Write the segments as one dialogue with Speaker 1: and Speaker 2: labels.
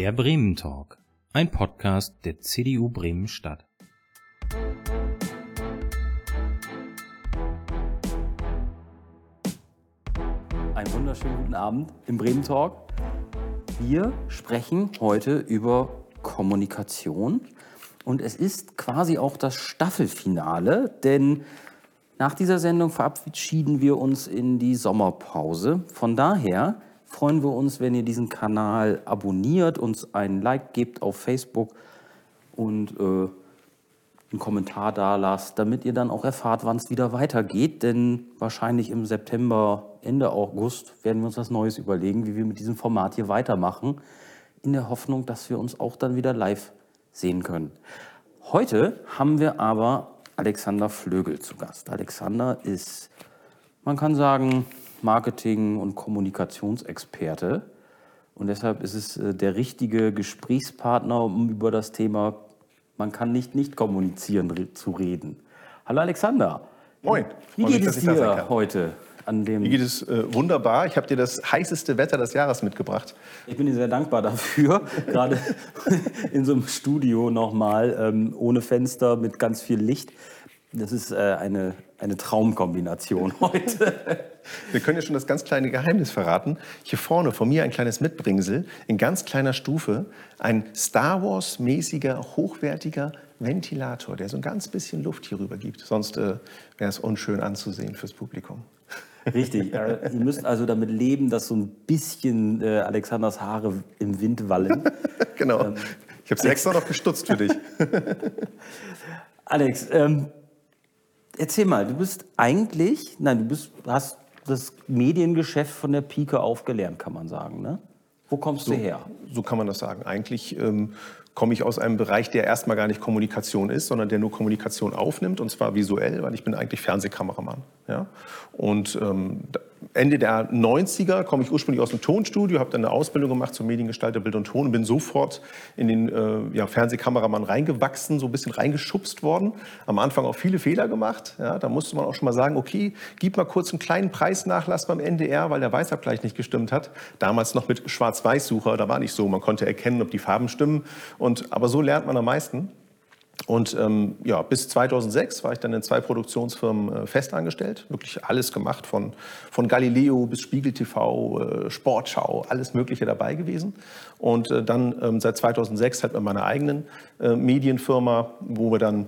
Speaker 1: Der Bremen Talk, ein Podcast der CDU Bremen Stadt.
Speaker 2: Einen wunderschönen guten Abend im Bremen Talk. Wir sprechen heute über Kommunikation und es ist quasi auch das Staffelfinale, denn nach dieser Sendung verabschieden wir uns in die Sommerpause. Von daher freuen wir uns, wenn ihr diesen Kanal abonniert, uns ein Like gebt auf Facebook und äh, einen Kommentar da lasst, damit ihr dann auch erfahrt, wann es wieder weitergeht. Denn wahrscheinlich im September, Ende August werden wir uns was Neues überlegen, wie wir mit diesem Format hier weitermachen, in der Hoffnung, dass wir uns auch dann wieder live sehen können. Heute haben wir aber Alexander Flögel zu Gast. Alexander ist, man kann sagen, Marketing- und Kommunikationsexperte. Und deshalb ist es äh, der richtige Gesprächspartner, um über das Thema, man kann nicht nicht kommunizieren, zu reden. Hallo Alexander.
Speaker 3: Moin.
Speaker 2: Wie geht es dir heute? An dem
Speaker 3: Mir geht es äh, wunderbar. Ich habe dir das heißeste Wetter des Jahres mitgebracht.
Speaker 2: Ich bin dir sehr dankbar dafür. Gerade in so einem Studio nochmal, ähm, ohne Fenster, mit ganz viel Licht. Das ist äh, eine, eine Traumkombination heute.
Speaker 3: Wir können ja schon das ganz kleine Geheimnis verraten. Hier vorne von mir ein kleines Mitbringsel in ganz kleiner Stufe. Ein Star Wars-mäßiger, hochwertiger Ventilator, der so ein ganz bisschen Luft hier rüber gibt. Sonst äh, wäre es unschön anzusehen fürs Publikum.
Speaker 2: Richtig. Äh, ihr müsst also damit leben, dass so ein bisschen äh, Alexanders Haare im Wind wallen.
Speaker 3: genau. Ähm, ich habe sie extra noch gestutzt für dich.
Speaker 2: Alex, ähm, erzähl mal, du bist eigentlich, nein, du bist, hast das Mediengeschäft von der Pike auf gelernt, kann man sagen. Ne? Wo kommst
Speaker 3: so,
Speaker 2: du her?
Speaker 3: So kann man das sagen. Eigentlich ähm, komme ich aus einem Bereich, der erstmal gar nicht Kommunikation ist, sondern der nur Kommunikation aufnimmt, und zwar visuell, weil ich bin eigentlich Fernsehkameramann. Ja? Und ähm, Ende der 90er komme ich ursprünglich aus dem Tonstudio, habe dann eine Ausbildung gemacht zum Mediengestalter Bild und Ton und bin sofort in den äh, ja, Fernsehkameramann reingewachsen, so ein bisschen reingeschubst worden. Am Anfang auch viele Fehler gemacht. Ja, da musste man auch schon mal sagen, okay, gib mal kurz einen kleinen Preisnachlass beim NDR, weil der Weißabgleich nicht gestimmt hat. Damals noch mit Schwarz-Weiß-Sucher, da war nicht so, man konnte erkennen, ob die Farben stimmen. Und, aber so lernt man am meisten. Und ähm, ja, bis 2006 war ich dann in zwei Produktionsfirmen äh, festangestellt. Wirklich alles gemacht, von, von Galileo bis Spiegel TV, äh, Sportschau, alles Mögliche dabei gewesen. Und äh, dann ähm, seit 2006 halt mit meiner eigenen äh, Medienfirma, wo wir dann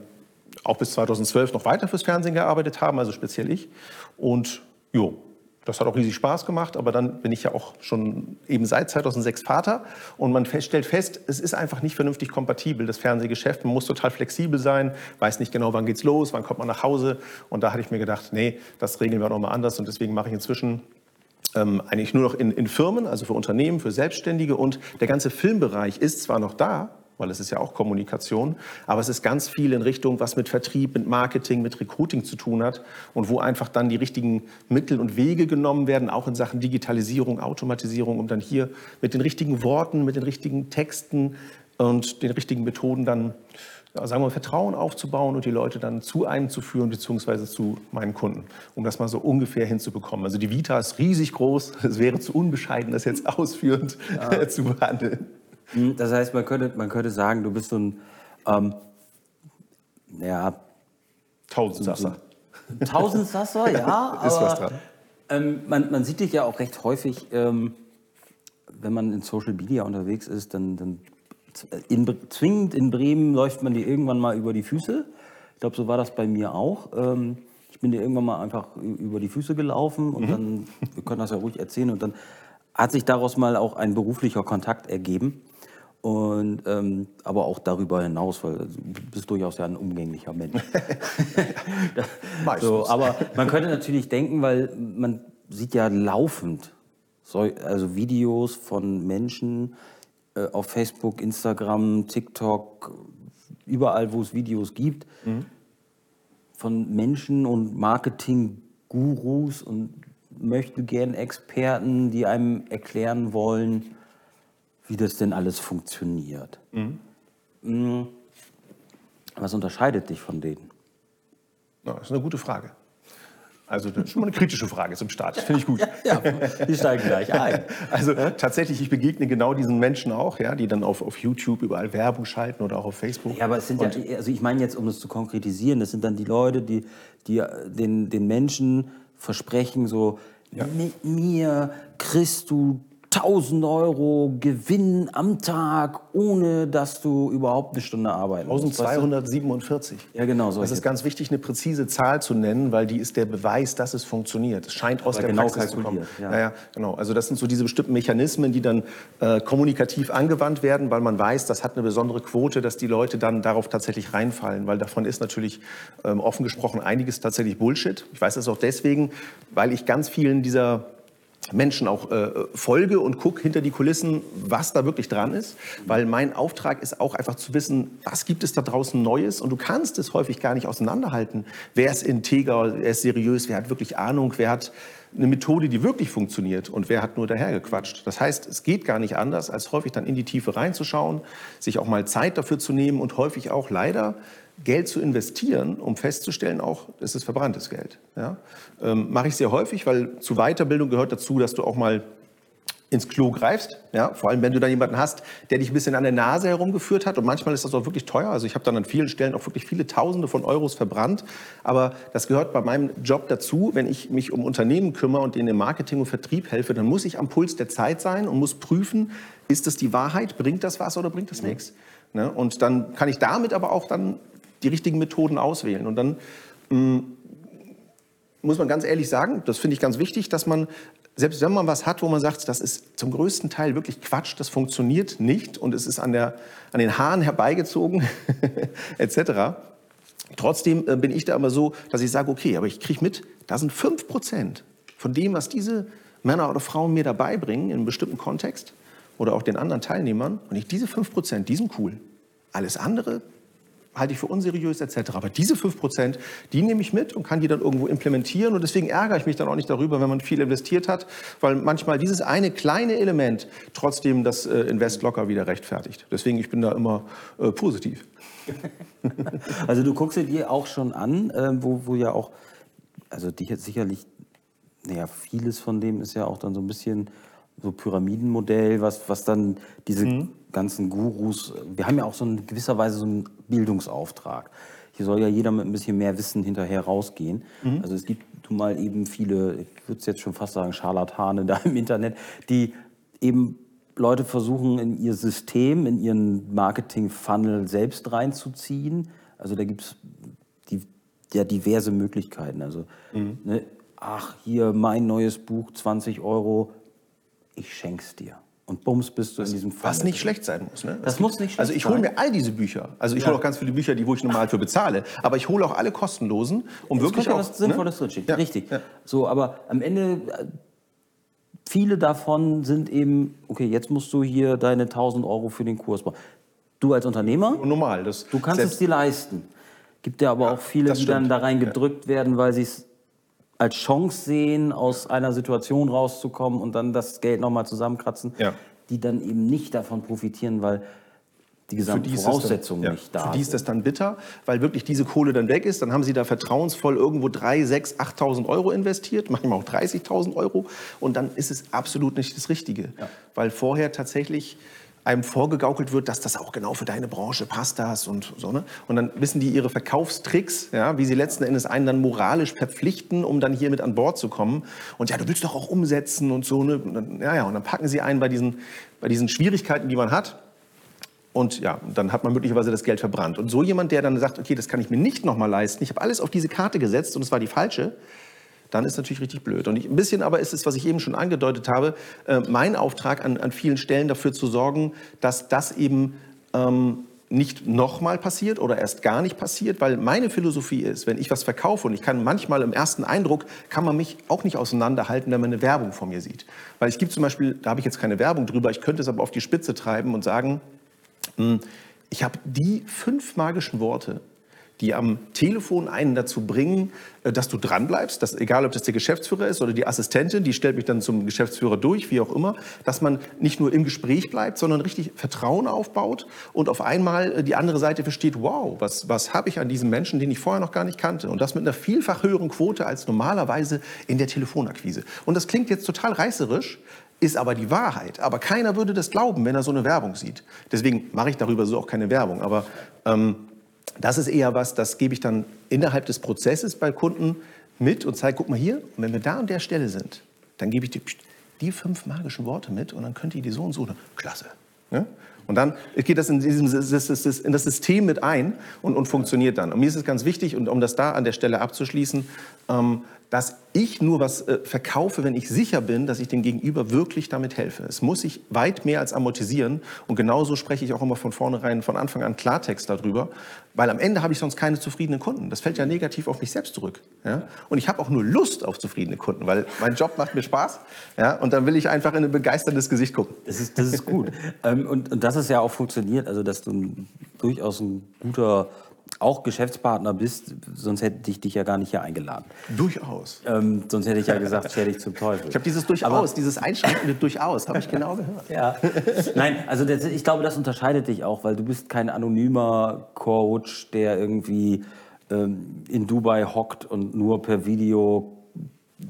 Speaker 3: auch bis 2012 noch weiter fürs Fernsehen gearbeitet haben, also speziell ich. Und jo, das hat auch riesig Spaß gemacht, aber dann bin ich ja auch schon eben seit 2006 Vater und man stellt fest, es ist einfach nicht vernünftig kompatibel, das Fernsehgeschäft. Man muss total flexibel sein, weiß nicht genau, wann geht's los, wann kommt man nach Hause. Und da hatte ich mir gedacht, nee, das regeln wir nochmal anders und deswegen mache ich inzwischen ähm, eigentlich nur noch in, in Firmen, also für Unternehmen, für Selbstständige und der ganze Filmbereich ist zwar noch da, weil es ist ja auch Kommunikation, aber es ist ganz viel in Richtung, was mit Vertrieb, mit Marketing, mit Recruiting zu tun hat und wo einfach dann die richtigen Mittel und Wege genommen werden, auch in Sachen Digitalisierung, Automatisierung, um dann hier mit den richtigen Worten, mit den richtigen Texten und den richtigen Methoden dann sagen wir, Vertrauen aufzubauen und die Leute dann zu einem zu führen, beziehungsweise zu meinen Kunden, um das mal so ungefähr hinzubekommen. Also die Vita ist riesig groß, es wäre zu unbescheiden, das jetzt ausführend ja. zu behandeln.
Speaker 2: Hm, das heißt, man könnte, man könnte sagen, du bist so ein, ähm, ja,
Speaker 3: Tausendsasser.
Speaker 2: So Tausendsasser, ja, aber
Speaker 3: Ist was dran.
Speaker 2: Ähm, man, man, sieht dich ja auch recht häufig, ähm, wenn man in Social Media unterwegs ist, dann, dann in, zwingend in Bremen läuft man dir irgendwann mal über die Füße. Ich glaube, so war das bei mir auch. Ähm, ich bin dir irgendwann mal einfach über die Füße gelaufen und mhm. dann, wir können das ja ruhig erzählen, und dann hat sich daraus mal auch ein beruflicher Kontakt ergeben. Und, ähm, aber auch darüber hinaus, weil du bist durchaus ja ein umgänglicher Mensch. so, aber man könnte natürlich denken, weil man sieht ja laufend so, also Videos von Menschen äh, auf Facebook, Instagram, TikTok, überall, wo es Videos gibt, mhm. von Menschen und Marketing-Gurus und möchte gern Experten, die einem erklären wollen, wie das denn alles funktioniert. Mhm. Mm. Was unterscheidet dich von denen?
Speaker 3: das ist eine gute Frage. Also das ist schon mal eine kritische Frage zum Start. Das finde ich gut.
Speaker 2: Ja, wir steigen gleich ein.
Speaker 3: Also tatsächlich, ich begegne genau diesen Menschen auch, ja, die dann auf, auf YouTube überall Werbung schalten oder auch auf Facebook.
Speaker 2: Ja, aber es sind ja, also ich meine jetzt, um das zu konkretisieren, das sind dann die Leute, die, die den, den Menschen versprechen, so mit mir kriegst du 1000 Euro Gewinn am Tag, ohne dass du überhaupt eine Stunde arbeiten musst. weißt du?
Speaker 3: 1247.
Speaker 2: Ja, genau. So
Speaker 3: Es ist ganz wichtig, eine präzise Zahl zu nennen, weil die ist der Beweis, dass es funktioniert. Es scheint aus
Speaker 2: Aber
Speaker 3: der
Speaker 2: genau
Speaker 3: Praxis zu kommen.
Speaker 2: ja.
Speaker 3: Ja, ja, genau. Also das sind so diese bestimmten Mechanismen, die dann äh, kommunikativ angewandt werden, weil man weiß, das hat eine besondere Quote, dass die Leute dann darauf tatsächlich reinfallen, weil davon ist natürlich ähm, offen gesprochen einiges tatsächlich Bullshit. Ich weiß das auch deswegen, weil ich ganz vielen dieser Menschen auch äh, folge und gucke hinter die Kulissen, was da wirklich dran ist. Weil mein Auftrag ist auch einfach zu wissen, was gibt es da draußen Neues. Und du kannst es häufig gar nicht auseinanderhalten. Wer ist integer, wer ist seriös, wer hat wirklich Ahnung, wer hat eine Methode, die wirklich funktioniert und wer hat nur dahergequatscht. Das heißt, es geht gar nicht anders, als häufig dann in die Tiefe reinzuschauen, sich auch mal Zeit dafür zu nehmen und häufig auch leider Geld zu investieren, um festzustellen, auch es ist verbranntes Geld. Ja? Ähm, Mache ich sehr häufig, weil zu Weiterbildung gehört dazu, dass du auch mal ins Klo greifst, ja, vor allem wenn du dann jemanden hast, der dich ein bisschen an der Nase herumgeführt hat. Und manchmal ist das auch wirklich teuer, also ich habe dann an vielen Stellen auch wirklich viele Tausende von Euros verbrannt, aber das gehört bei meinem Job dazu, wenn ich mich um Unternehmen kümmere und denen im Marketing und Vertrieb helfe, dann muss ich am Puls der Zeit sein und muss prüfen, ist das die Wahrheit, bringt das was oder bringt das nichts, ne? und dann kann ich damit aber auch dann die richtigen Methoden auswählen und dann mh, muss man ganz ehrlich sagen, das finde ich ganz wichtig, dass man, selbst wenn man was hat, wo man sagt, das ist zum größten Teil wirklich Quatsch, das funktioniert nicht und es ist an, der, an den Haaren herbeigezogen, etc., trotzdem äh, bin ich da immer so, dass ich sage, okay, aber ich kriege mit, da sind 5 Prozent von dem, was diese Männer oder Frauen mir dabei bringen, in einem bestimmten Kontext oder auch den anderen Teilnehmern, und ich diese 5 Prozent, die sind cool. Alles andere halte ich für unseriös etc. Aber diese 5%, die nehme ich mit und kann die dann irgendwo implementieren. Und deswegen ärgere ich mich dann auch nicht darüber, wenn man viel investiert hat, weil manchmal dieses eine kleine Element trotzdem das äh, Invest locker wieder rechtfertigt. Deswegen, ich bin da immer äh, positiv.
Speaker 2: Also du guckst dir auch schon an, äh, wo, wo ja auch, also dich jetzt sicherlich, naja, vieles von dem ist ja auch dann so ein bisschen so Pyramidenmodell, was, was dann diese ganzen Gurus, wir haben ja auch so in gewisser Weise so einen Bildungsauftrag. Hier soll ja jeder mit ein bisschen mehr Wissen hinterher rausgehen. Also es gibt nun mal eben viele, ich würde es jetzt schon fast sagen, Scharlatane da im Internet, die eben Leute versuchen, in ihr System, in ihren Marketing-Funnel selbst reinzuziehen. Also da gibt es ja diverse Möglichkeiten. Also, ne, ach, hier mein neues Buch, 20 Euro, ich schenk's dir. Und bums bist du in diesem Funnel.
Speaker 3: Was nicht schlecht sein muss. Ne?
Speaker 2: Das muss nicht schlecht
Speaker 3: Also ich hole
Speaker 2: sein.
Speaker 3: mir all diese Bücher. Also ich hole auch ganz viele Bücher, die wo ich normal für bezahle. Aber ich hole auch alle kostenlosen, um
Speaker 2: Es
Speaker 3: wirklich auch
Speaker 2: Sinnvolles
Speaker 3: ne?
Speaker 2: drinstehen.
Speaker 3: Ja,
Speaker 2: Richtig.
Speaker 3: ja.
Speaker 2: So, aber am Ende, äh, viele davon sind eben, okay, jetzt musst du hier deine 1000 Euro für den Kurs machen. Du als Unternehmer,
Speaker 3: normal. Das
Speaker 2: du kannst es dir leisten. Gibt ja aber auch viele,
Speaker 3: das
Speaker 2: die dann da rein gedrückt werden, weil sie es als Chance sehen, aus einer Situation rauszukommen und dann das Geld nochmal zusammenkratzen,
Speaker 3: Ja.
Speaker 2: die dann eben nicht davon profitieren, weil die
Speaker 3: Für
Speaker 2: gesamten
Speaker 3: die ist das
Speaker 2: Voraussetzungen
Speaker 3: dann,
Speaker 2: nicht
Speaker 3: ja,
Speaker 2: da
Speaker 3: Für die ist das dann bitter, weil wirklich diese Kohle dann weg ist. Dann haben sie da vertrauensvoll irgendwo 3, 6, 8.000 Euro investiert, manchmal auch 30.000 Euro. Und dann ist es absolut nicht das Richtige. Weil vorher tatsächlich einem vorgegaukelt wird, dass das auch genau für deine Branche passt das und so. Ne? Und dann wissen die ihre Verkaufstricks, ja, wie sie letzten Endes einen dann moralisch verpflichten, um dann hier mit an Bord zu kommen. Und ja, du willst doch auch umsetzen und so. Ne? Und dann, ja, ja, und dann packen sie einen bei diesen, bei diesen Schwierigkeiten, die man hat. Und ja, dann hat man möglicherweise das Geld verbrannt. Und so jemand, der dann sagt, okay, das kann ich mir nicht nochmal leisten, ich habe alles auf diese Karte gesetzt und es war die falsche, dann ist natürlich richtig blöd. Und ich, ein bisschen aber ist es, was ich eben schon angedeutet habe, äh, mein Auftrag an, an vielen Stellen dafür zu sorgen, dass das eben ähm, nicht nochmal passiert oder erst gar nicht passiert, weil meine Philosophie ist, wenn ich was verkaufe und ich kann manchmal im ersten Eindruck, kann man mich auch nicht auseinanderhalten, wenn man eine Werbung vor mir sieht. Weil es gibt zum Beispiel, da habe ich jetzt keine Werbung drüber, ich könnte es aber auf die Spitze treiben und sagen, hm, ich habe die fünf magischen Worte, die am Telefon einen dazu bringen, äh, dass du dranbleibst, dass, egal ob das der Geschäftsführer ist oder die Assistentin, die stellt mich dann zum Geschäftsführer durch, wie auch immer, dass man nicht nur im Gespräch bleibt, sondern richtig Vertrauen aufbaut und auf einmal äh, die andere Seite versteht, wow, was, was habe ich an diesem Menschen, den ich vorher noch gar nicht kannte. Und das mit einer vielfach höheren Quote als normalerweise in der Telefonakquise. Und das klingt jetzt total reißerisch, ist aber die Wahrheit. Aber keiner würde das glauben, wenn er so eine Werbung sieht. Deswegen mache ich darüber so auch keine Werbung. Aber ähm, das ist eher was, das gebe ich dann innerhalb des Prozesses bei Kunden mit und zeige, guck mal hier, wenn wir da an der Stelle sind, dann gebe ich dir die fünf magischen Worte mit und dann könnt ihr die so und so. Klasse. Ja? Und dann geht das in, diesem, in das System mit ein und, und, funktioniert dann. Und mir ist es ganz wichtig, und um das da an der Stelle abzuschließen, ähm, dass ich nur was äh, verkaufe, wenn ich sicher bin, dass ich dem Gegenüber wirklich damit helfe. Es muss sich weit mehr als amortisieren. Und genauso spreche ich auch immer von vornherein, von Anfang an Klartext darüber, weil am Ende habe ich sonst keine zufriedenen Kunden. Das fällt ja negativ auf mich selbst zurück. Ja? Und ich habe auch nur Lust auf zufriedene Kunden, weil mein Job macht mir Spaß. Ja? Und dann will ich einfach in ein begeisterndes Gesicht gucken.
Speaker 2: Das ist, das ist gut. ähm, und, und das ist ja auch funktioniert, also dass du ein, durchaus ein guter auch Geschäftspartner bist, sonst hätte ich dich ja gar nicht hier eingeladen.
Speaker 3: Durchaus.
Speaker 2: Ähm, sonst hätte ich ja gesagt, dich zum Teufel.
Speaker 3: Ich habe dieses durchaus, Aber, dieses Einschränkende durchaus, habe ich genau gehört.
Speaker 2: Ja. Nein, also das, ich glaube, das unterscheidet dich auch, weil du bist kein anonymer Coach, der irgendwie ähm, in Dubai hockt und nur per Video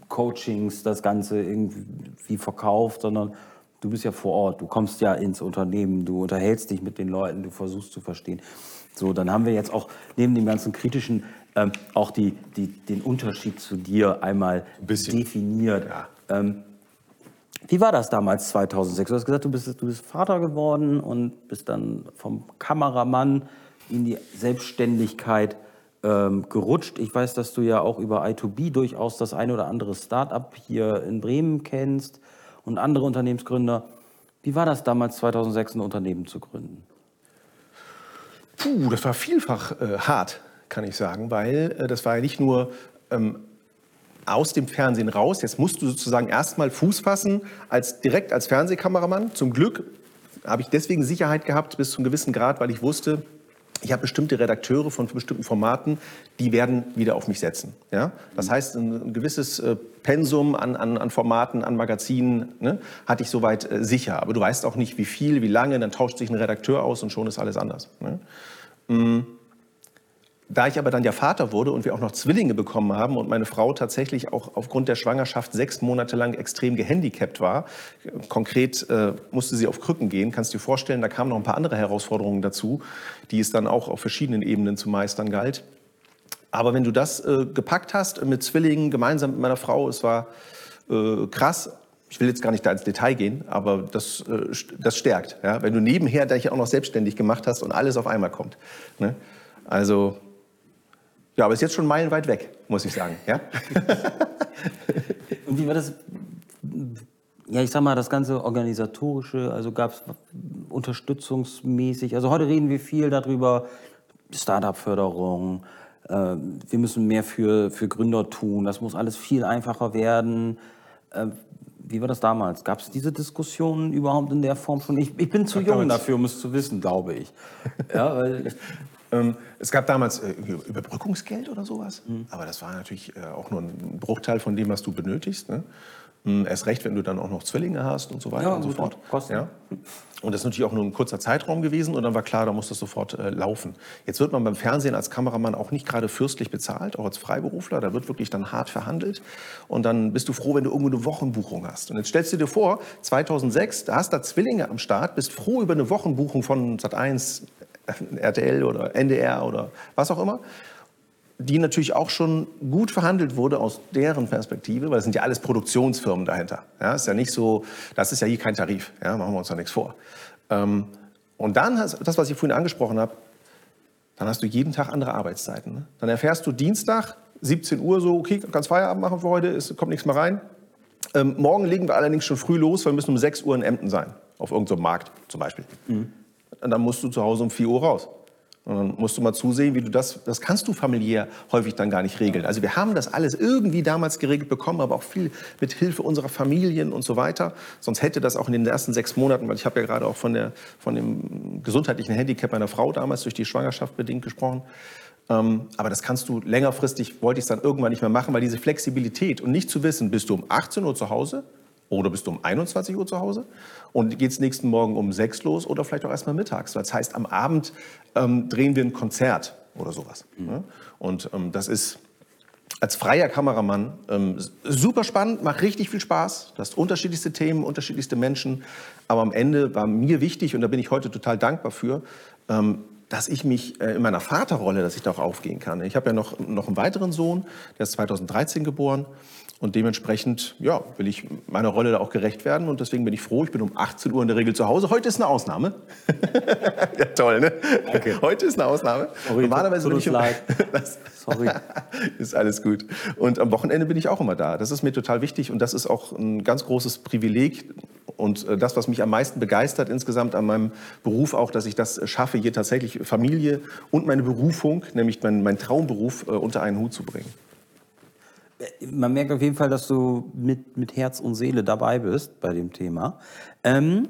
Speaker 2: Coachings das Ganze irgendwie verkauft, sondern du bist ja vor Ort, du kommst ja ins Unternehmen, du unterhältst dich mit den Leuten, du versuchst zu verstehen. So, dann haben wir jetzt auch neben dem ganzen kritischen ähm, auch die, die, den Unterschied zu dir einmal definiert. Ja. Ähm, wie war das damals 2006? Du hast gesagt, du bist, du bist Vater geworden und bist dann vom Kameramann in die Selbstständigkeit ähm, gerutscht. Ich weiß, dass du ja auch über I2B durchaus das eine oder andere Start-up hier in Bremen kennst und andere Unternehmensgründer. Wie war das damals 2006, ein Unternehmen zu gründen?
Speaker 3: Puh, das war vielfach äh, hart, kann ich sagen, weil äh, das war ja nicht nur ähm, aus dem Fernsehen raus. Jetzt musst du sozusagen erstmal Fuß fassen, als, direkt als Fernsehkameramann. Zum Glück habe ich deswegen Sicherheit gehabt bis zu einem gewissen Grad, weil ich wusste, ich habe bestimmte Redakteure von bestimmten Formaten, die werden wieder auf mich setzen. Ja? Das heißt, ein, gewisses äh, Pensum an, an, an, Formaten, an Magazinen ne, hatte ich soweit äh, sicher. Aber du weißt auch nicht, wie viel, wie lange, dann tauscht sich ein Redakteur aus und schon ist alles anders. Ne? Mm. Da ich aber dann ja Vater wurde und wir auch noch Zwillinge bekommen haben und meine Frau tatsächlich auch aufgrund der Schwangerschaft sechs Monate lang extrem gehandicapt war, konkret äh, musste sie auf Krücken gehen, kannst du dir vorstellen, da kamen noch ein paar andere Herausforderungen dazu, die es dann auch auf verschiedenen Ebenen zu meistern galt. Aber wenn du das äh, gepackt hast mit Zwillingen, gemeinsam mit meiner Frau, es war äh, krass, ich will jetzt gar nicht da ins Detail gehen, aber das, äh, das stärkt. Ja? Wenn du nebenher dich auch noch selbstständig gemacht hast und alles auf einmal kommt. Ne? Also, ja, aber ist jetzt schon meilenweit weg, muss ich sagen. Ja?
Speaker 2: und wie war das? Ja, ich sag mal, das ganze organisatorische, also gab es unterstützungsmäßig. Also heute reden wir viel darüber, Startup-Förderung. Äh, wir müssen mehr für, für Gründer tun. Das muss alles viel einfacher werden. Äh, wie war das damals? Gab es diese Diskussionen überhaupt in der Form schon? Ich, ich bin zu jung dafür, um es zu wissen, glaube ich.
Speaker 3: Ja, ich ähm, es gab damals äh, Überbrückungsgeld oder sowas, mhm. aber das war natürlich äh, auch nur ein Bruchteil von dem, was du benötigst. Ne? Hm, erst recht, wenn du dann auch noch Zwillinge hast und so weiter ja, und so fort. Ja. Und das ist natürlich auch nur ein kurzer Zeitraum gewesen und dann war klar, da muss das sofort äh, laufen. Jetzt wird man beim Fernsehen als Kameramann auch nicht gerade fürstlich bezahlt, auch als Freiberufler. Da wird wirklich dann hart verhandelt und dann bist du froh, wenn du irgendwo eine Wochenbuchung hast. Und jetzt stellst du dir vor, 2006, da hast du Zwillinge am Start, bist froh über eine Wochenbuchung von Sat1, RTL oder NDR oder was auch immer die natürlich auch schon gut verhandelt wurde aus deren Perspektive, weil es sind ja alles Produktionsfirmen dahinter. Ja, ist ja nicht so, das ist ja hier kein Tarif, ja, machen wir uns da nichts vor. Ähm, und dann, das, was ich vorhin angesprochen habe, dann hast du jeden Tag andere Arbeitszeiten. Ne? Dann erfährst du Dienstag, 17 Uhr so, okay, kannst Feierabend machen für heute, es kommt nichts mehr rein. Ähm, morgen legen wir allerdings schon früh los, weil wir müssen um 6 Uhr in Emden sein, auf irgendeinem Markt zum Beispiel. Mhm. Und dann musst du zu Hause um 4 Uhr raus. Und dann musst du mal zusehen, wie du das, das kannst du familiär häufig dann gar nicht regeln. Also wir haben das alles irgendwie damals geregelt bekommen, aber auch viel mit Hilfe unserer Familien und so weiter. Sonst hätte das auch in den ersten sechs Monaten, weil ich habe ja gerade auch von, der, von dem gesundheitlichen Handicap meiner Frau damals durch die Schwangerschaft bedingt gesprochen, Ähm, aber das kannst du längerfristig, wollte ich es dann irgendwann nicht mehr machen, weil diese Flexibilität und nicht zu wissen, bist du um 18 Uhr zu Hause oder bist du um 21 Uhr zu Hause und geht es nächsten Morgen um 6 los oder vielleicht auch erstmal mittags. Das heißt, am Abend ähm, drehen wir ein Konzert oder sowas. Mhm. Und ähm, das ist als freier Kameramann ähm, super spannend, macht richtig viel Spaß. Du hast unterschiedlichste Themen, unterschiedlichste Menschen. Aber am Ende war mir wichtig, und da bin ich heute total dankbar für, ähm, dass ich mich äh, in meiner Vaterrolle, dass ich da auch aufgehen kann. Ich habe ja noch, noch einen weiteren Sohn, der ist 2013 geboren. Und dementsprechend ja, will ich meiner Rolle da auch gerecht werden. Und deswegen bin ich froh, ich bin um 18 Uhr in der Regel zu Hause. Heute ist eine Ausnahme. ja, toll, ne? Okay. Heute ist eine Ausnahme.
Speaker 2: Sorry, Normalerweise bin ich um,
Speaker 3: Sorry. ist alles gut. Und am Wochenende bin ich auch immer da. Das ist mir total wichtig und das ist auch ein ganz großes Privileg. Und äh, das, was mich am meisten begeistert insgesamt an meinem Beruf auch, dass ich das schaffe, hier tatsächlich Familie und meine Berufung, nämlich mein, mein Traumberuf, äh, unter einen Hut zu bringen
Speaker 2: man merkt auf jeden Fall, dass du mit, mit Herz und Seele dabei bist bei dem Thema. Ähm,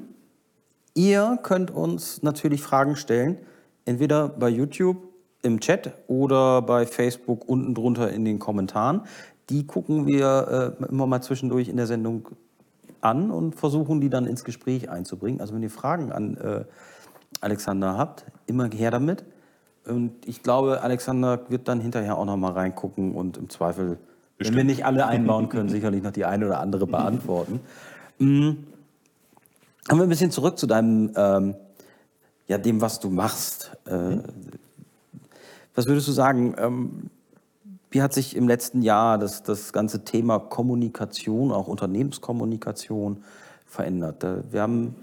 Speaker 2: ihr könnt uns natürlich Fragen stellen, entweder bei YouTube im Chat oder bei Facebook unten drunter in den Kommentaren. Die gucken wir äh, immer mal zwischendurch in der Sendung an und versuchen die dann ins Gespräch einzubringen. Also wenn ihr Fragen an äh, Alexander habt, immer her damit. Und ich glaube, Alexander wird dann hinterher auch noch mal reingucken und im Zweifel Bestimmt. Wenn wir nicht alle einbauen können, sicherlich noch die eine oder andere beantworten. Mhm. Kommen wir ein bisschen zurück zu deinem, ähm, ja, dem, was du machst. Äh, mhm. Was würdest du sagen, ähm, wie hat sich im letzten Jahr das, das ganze Thema Kommunikation, auch Unternehmenskommunikation verändert? Äh, wir haben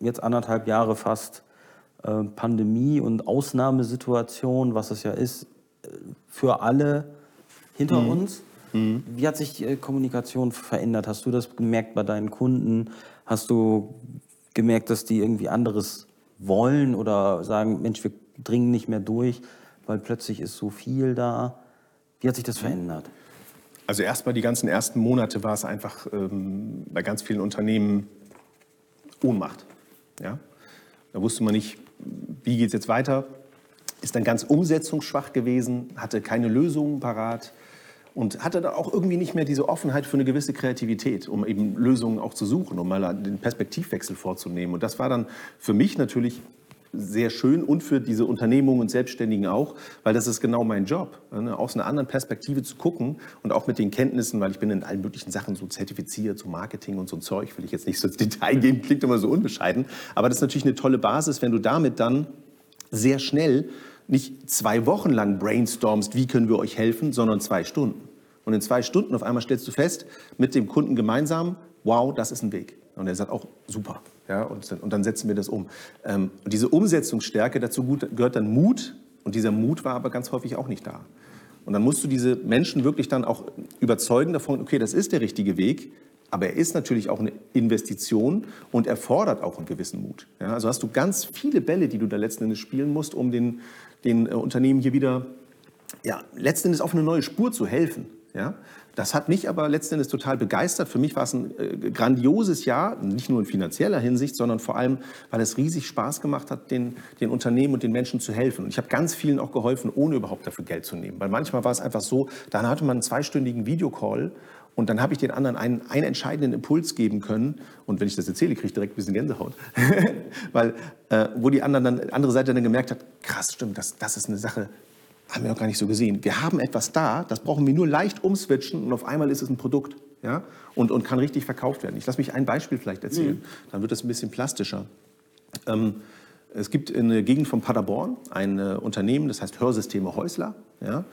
Speaker 2: jetzt anderthalb Jahre fast äh, Pandemie und Ausnahmesituation, was es ja ist, äh, für alle hinter mhm. uns. Mhm. Wie hat sich die äh, Kommunikation verändert? Hast du das gemerkt bei deinen Kunden? Hast du gemerkt, dass die irgendwie anderes wollen oder sagen, Mensch, wir dringen nicht mehr durch, weil plötzlich ist so viel da? Wie hat sich das verändert?
Speaker 3: Also erstmal die ganzen ersten Monate war es einfach ähm, bei ganz vielen Unternehmen Ohnmacht. Ja? Da wusste man nicht, wie geht es jetzt weiter, ist dann ganz umsetzungsschwach gewesen, hatte keine Lösungen parat und hatte da auch irgendwie nicht mehr diese Offenheit für eine gewisse Kreativität, um eben Lösungen auch zu suchen, um mal den Perspektivwechsel vorzunehmen. Und das war dann für mich natürlich sehr schön und für diese Unternehmungen und Selbstständigen auch, weil das ist genau mein Job, ne? aus einer anderen Perspektive zu gucken und auch mit den Kenntnissen, weil ich bin in allen möglichen Sachen so zertifiziert, so Marketing und so ein Zeug, will ich jetzt nicht so ins Detail gehen, klingt immer so unbescheiden, aber das ist natürlich eine tolle Basis, wenn du damit dann sehr schnell nicht zwei Wochen lang brainstormst, wie können wir euch helfen, sondern zwei Stunden. Und in zwei Stunden auf einmal stellst du fest, mit dem Kunden gemeinsam, wow, das ist ein Weg. Und er sagt auch, super. Ja, und, und dann setzen wir das um. Ähm, und diese Umsetzungsstärke, dazu gehört dann Mut. Und dieser Mut war aber ganz häufig auch nicht da. Und dann musst du diese Menschen wirklich dann auch überzeugen davon, okay, das ist der richtige Weg, aber er ist natürlich auch eine Investition und erfordert auch einen gewissen Mut. Ja, also hast du ganz viele Bälle, die du da letzten Endes spielen musst, um den, den äh, Unternehmen hier wieder ja, letzten Endes auf eine neue Spur zu helfen. Ja? Das hat mich aber letzten Endes total begeistert. Für mich war es ein äh, grandioses Jahr, nicht nur in finanzieller Hinsicht, sondern vor allem, weil es riesig Spaß gemacht hat, den, den Unternehmen und den Menschen zu helfen. Und ich habe ganz vielen auch geholfen, ohne überhaupt dafür Geld zu nehmen. Weil manchmal war es einfach so, dann hatte man einen zweistündigen Videocall und dann habe ich den anderen einen, einen entscheidenden Impuls geben können. Und wenn ich das erzähle, kriege ich direkt ein bisschen Gänsehaut. Weil, äh, wo die anderen dann, andere Seite dann gemerkt hat, krass, stimmt, das, das ist eine Sache, haben wir noch gar nicht so gesehen. Wir haben etwas da, das brauchen wir nur leicht umswitchen und auf einmal ist es ein Produkt ja? und, und kann richtig verkauft werden. Ich lasse mich ein Beispiel vielleicht erzählen, mhm. dann wird das ein bisschen plastischer. Ähm, es gibt in der Gegend von Paderborn ein äh, Unternehmen, das heißt Hörsysteme Häusler. Ja?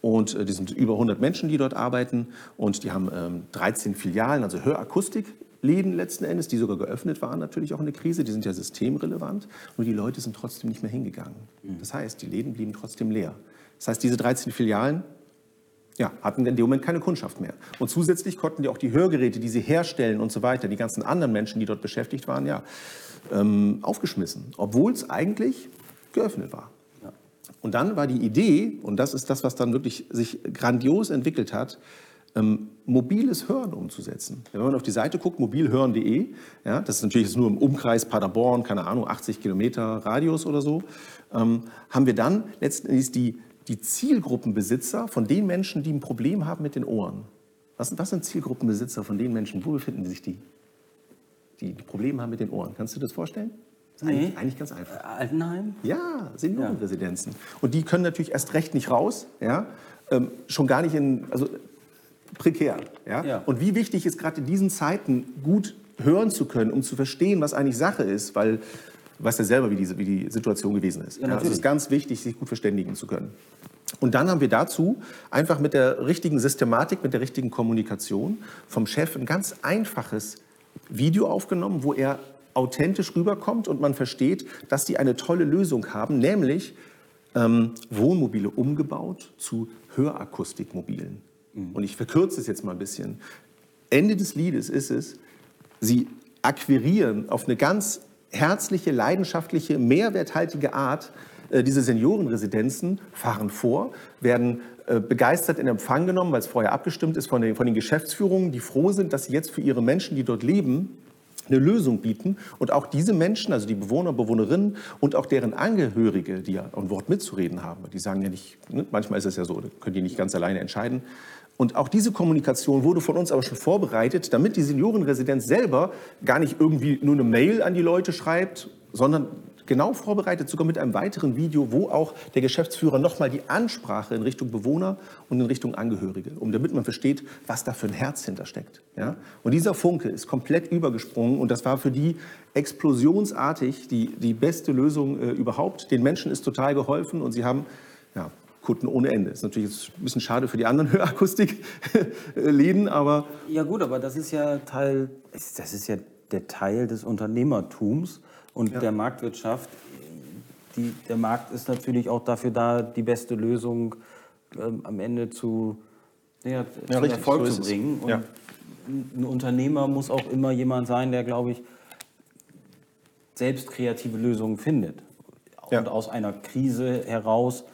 Speaker 3: Und äh, die sind über 100 Menschen, die dort arbeiten. Und die haben ähm, 13 Filialen, also Hörakustikläden letzten Endes, die sogar geöffnet waren natürlich auch in der Krise. Die sind ja systemrelevant. Nur die Leute sind trotzdem nicht mehr hingegangen. Mhm. Das heißt, die Läden blieben trotzdem leer. Das heißt, diese 13 Filialen ja, hatten in dem Moment keine Kundschaft mehr. Und zusätzlich konnten die auch die Hörgeräte, die sie herstellen und so weiter, die ganzen anderen Menschen, die dort beschäftigt waren, ja, ähm, aufgeschmissen, obwohl es eigentlich geöffnet war. Ja. Und dann war die Idee, und das ist das, was dann wirklich sich grandios entwickelt hat, ähm, mobiles Hören umzusetzen. Wenn man auf die Seite guckt, mobilhören.de, ja, das ist natürlich nur im Umkreis Paderborn, keine Ahnung, 80 Kilometer Radius oder so, ähm, haben wir dann letztendlich die die Zielgruppenbesitzer von den Menschen, die ein Problem haben mit den Ohren. Was, was sind Zielgruppenbesitzer von den Menschen? Wo befinden sich die? Die, die Probleme haben mit den Ohren. Kannst du das vorstellen? Das ist
Speaker 2: Nee.
Speaker 3: eigentlich, eigentlich ganz einfach.
Speaker 2: Äh, Altenheim?
Speaker 3: Ja, Seniorenresidenzen. Und die können natürlich erst recht nicht raus, ja? Ähm, schon gar nicht in, also prekär. Ja?
Speaker 2: Ja.
Speaker 3: Und wie wichtig ist gerade in diesen Zeiten gut hören zu können, um zu verstehen, was eigentlich Sache ist, weil du weißt ja selber, wie, diese, wie die Situation gewesen ist. Ja, es
Speaker 2: natürlich.
Speaker 3: ist ganz wichtig, sich gut verständigen zu können. Und dann haben wir dazu einfach mit der richtigen Systematik, mit der richtigen Kommunikation vom Chef ein ganz einfaches Video aufgenommen, wo er authentisch rüberkommt und man versteht, dass die eine tolle Lösung haben, nämlich ähm, Wohnmobile umgebaut zu Hörakustikmobilen. Und ich verkürze es jetzt mal ein bisschen. Ende des Liedes ist es, sie akquirieren auf eine ganz herzliche, leidenschaftliche, mehrwerthaltige Art äh, diese Seniorenresidenzen, fahren vor, werden äh, begeistert in Empfang genommen, weil es vorher abgestimmt ist von den, von den Geschäftsführungen, die froh sind, dass sie jetzt für ihre Menschen, die dort leben, eine Lösung bieten und auch diese Menschen, also die Bewohner, Bewohnerinnen und auch deren Angehörige, die ja ein Wort mitzureden haben, die sagen ja nicht, ne, manchmal ist es ja so, da können die nicht ganz alleine entscheiden. Und auch diese Kommunikation wurde von uns aber schon vorbereitet, damit die Seniorenresidenz selber gar nicht irgendwie nur eine Mail an die Leute schreibt, sondern genau vorbereitet, sogar mit einem weiteren Video, wo auch der Geschäftsführer nochmal die Ansprache in Richtung Bewohner und in Richtung Angehörige, um damit man versteht, was da für ein Herz hintersteckt. Ja? Und dieser Funke ist komplett übergesprungen und das war für die explosionsartig die, die beste Lösung äh, überhaupt. Den Menschen ist total geholfen und sie haben ja, Kunden ohne Ende. Ist natürlich jetzt ein bisschen schade für die anderen Hörakustikläden, aber
Speaker 2: Ja gut, aber das ist ja Teil, das ist ja der Teil des Unternehmertums und der Marktwirtschaft. Die, der Markt ist natürlich auch dafür da, die beste Lösung ähm, am Ende zu, ja, zu
Speaker 3: richtig,
Speaker 2: Erfolg
Speaker 3: so
Speaker 2: zu bringen. Und
Speaker 3: Ja.
Speaker 2: ein Unternehmer muss auch immer jemand sein, der, glaube ich, selbst kreative Lösungen findet.
Speaker 3: Ja.
Speaker 2: Und aus einer Krise heraus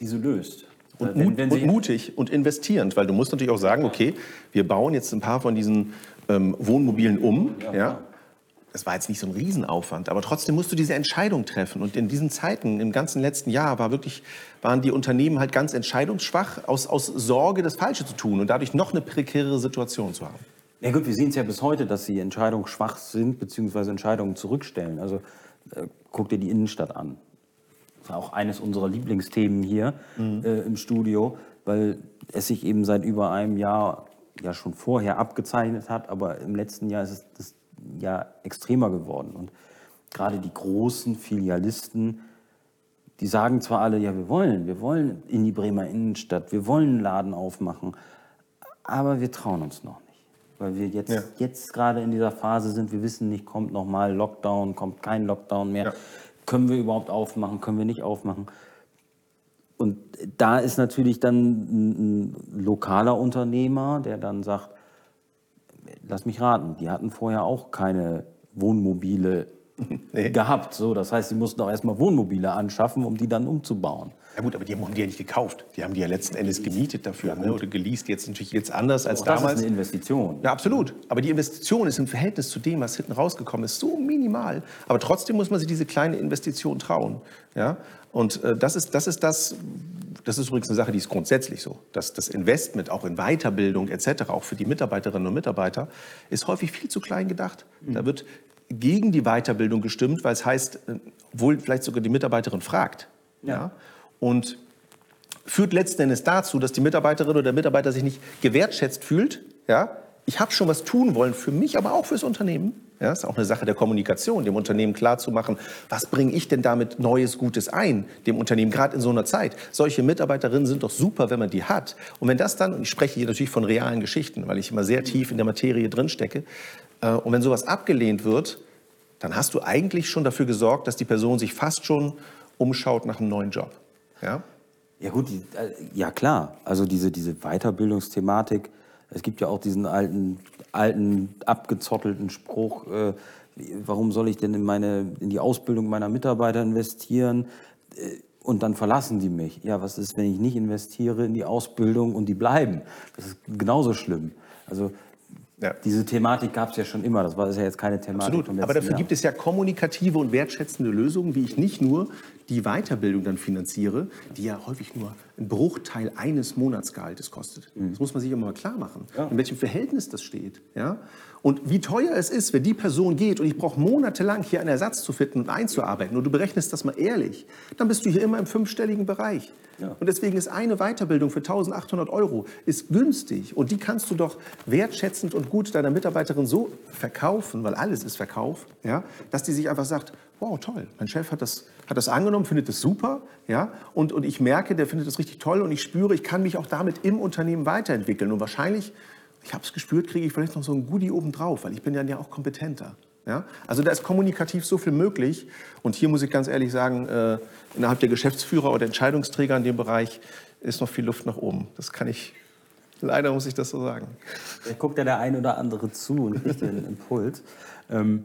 Speaker 2: diese löst.
Speaker 3: Und,
Speaker 2: Wenn-
Speaker 3: mut,
Speaker 2: wenn
Speaker 3: und mutig und investierend, weil du musst natürlich auch sagen, okay, wir bauen jetzt ein paar von diesen ähm, Wohnmobilen um. Ja,
Speaker 2: klar.
Speaker 3: Das war jetzt nicht so ein Riesenaufwand, aber trotzdem musst du diese Entscheidung treffen. Und in diesen Zeiten, im ganzen letzten Jahr, war wirklich, waren die Unternehmen halt ganz entscheidungsschwach, aus, aus Sorge, das Falsche zu tun und dadurch noch eine prekärere Situation zu haben.
Speaker 2: Ja gut, wir sehen es ja bis heute, dass sie entscheidungsschwach sind, beziehungsweise Entscheidungen zurückstellen. Also äh, guck dir die Innenstadt an. Das ist auch eines unserer Lieblingsthemen hier äh, im Studio, weil es sich eben seit über einem Jahr ja schon vorher abgezeichnet hat, aber im letzten Jahr ist es das Jahr extremer geworden. Und gerade die großen Filialisten, die sagen zwar alle, ja, wir wollen, wir wollen in die Bremer Innenstadt, wir wollen einen Laden aufmachen, aber wir trauen uns noch nicht. Weil wir jetzt,
Speaker 3: Ja.
Speaker 2: jetzt gerade in dieser Phase sind, wir wissen nicht, kommt noch mal Lockdown, kommt kein Lockdown mehr.
Speaker 3: Ja.
Speaker 2: Können wir überhaupt aufmachen, können wir nicht aufmachen? Und da ist natürlich dann ein, ein lokaler Unternehmer, der dann sagt, lass mich raten, die hatten vorher auch keine Wohnmobile
Speaker 3: Nee.
Speaker 2: gehabt. So, das heißt, sie mussten auch erstmal Wohnmobile anschaffen, um die dann umzubauen.
Speaker 3: Ja gut, aber die haben die ja nicht gekauft. Die haben die ja letzten Endes gemietet dafür ne? oder geleast. Jetzt natürlich jetzt anders als
Speaker 2: Auch das
Speaker 3: damals.
Speaker 2: ist eine Investition.
Speaker 3: Ja, absolut. Aber die Investition ist im Verhältnis zu dem, was hinten rausgekommen ist, so minimal. Aber trotzdem muss man sich diese kleine Investition trauen. Ja? Und äh, das, ist, das ist das, das ist übrigens eine Sache, die ist grundsätzlich so. Dass das Investment auch in Weiterbildung etc., auch für die Mitarbeiterinnen und Mitarbeiter, ist häufig viel zu klein gedacht. Da wird gegen die Weiterbildung gestimmt, weil es heißt, äh, obwohl vielleicht sogar die Mitarbeiterin fragt. Ja. Und führt letzten Endes dazu, dass die Mitarbeiterin oder der Mitarbeiter sich nicht gewertschätzt fühlt. Ja? Ich habe schon was tun wollen für mich, aber auch fürs Unternehmen. Ja, ist auch eine Sache der Kommunikation, dem Unternehmen klarzumachen, was bringe ich denn damit Neues, Gutes ein, dem Unternehmen, gerade in so einer Zeit. Solche Mitarbeiterinnen sind doch super, wenn man die hat. Und wenn das dann, und ich spreche hier natürlich von realen Geschichten, weil ich immer sehr tief in der Materie drinstecke, äh, und wenn sowas abgelehnt wird, dann hast du eigentlich schon dafür gesorgt, dass die Person sich fast schon umschaut nach einem neuen Job. Ja?
Speaker 2: Ja gut, die, äh, ja klar. Also diese, diese Weiterbildungsthematik. Es gibt ja auch diesen alten, alten abgezottelten Spruch, äh, warum soll ich denn in, meine, in die Ausbildung meiner Mitarbeiter investieren äh, und dann verlassen die mich? Ja, was ist, wenn ich nicht investiere in die Ausbildung und die bleiben? Das ist genauso schlimm. Also
Speaker 3: Ja.
Speaker 2: diese Thematik gab es ja schon immer. Das war das ist ja jetzt keine Thematik
Speaker 3: Absolut. Aber dafür
Speaker 2: Jahr.
Speaker 3: gibt es ja kommunikative und wertschätzende Lösungen, wie ich nicht nur die Weiterbildung dann finanziere, die ja häufig nur einen Bruchteil eines Monatsgehaltes kostet.
Speaker 2: Mhm.
Speaker 3: Das muss man sich immer mal klar machen, in welchem Verhältnis das steht. Ja? Und wie teuer es ist, wenn die Person geht und ich brauche monatelang hier einen Ersatz zu finden und einzuarbeiten und du berechnest das mal ehrlich, dann bist du hier immer im fünfstelligen Bereich.
Speaker 2: Ja.
Speaker 3: Und deswegen ist eine Weiterbildung für 1800 Euro ist günstig und die kannst du doch wertschätzend und gut deiner Mitarbeiterin so verkaufen, weil alles ist Verkauf, ja, dass die sich einfach sagt, wow, toll, mein Chef hat das, hat das angenommen, findet das super, ja, und, und ich merke, der findet das richtig toll und ich spüre, ich kann mich auch damit im Unternehmen weiterentwickeln und wahrscheinlich, ich habe es gespürt, kriege ich vielleicht noch so ein Goodie obendrauf, weil ich bin dann ja auch kompetenter. Ja? Also da ist kommunikativ so viel möglich. Und hier muss ich ganz ehrlich sagen, äh, innerhalb der Geschäftsführer oder Entscheidungsträger in dem Bereich ist noch viel Luft nach oben. Das kann ich, leider muss ich das so sagen.
Speaker 2: Da guckt ja der ein oder andere zu und kriegt den Impuls. Ähm,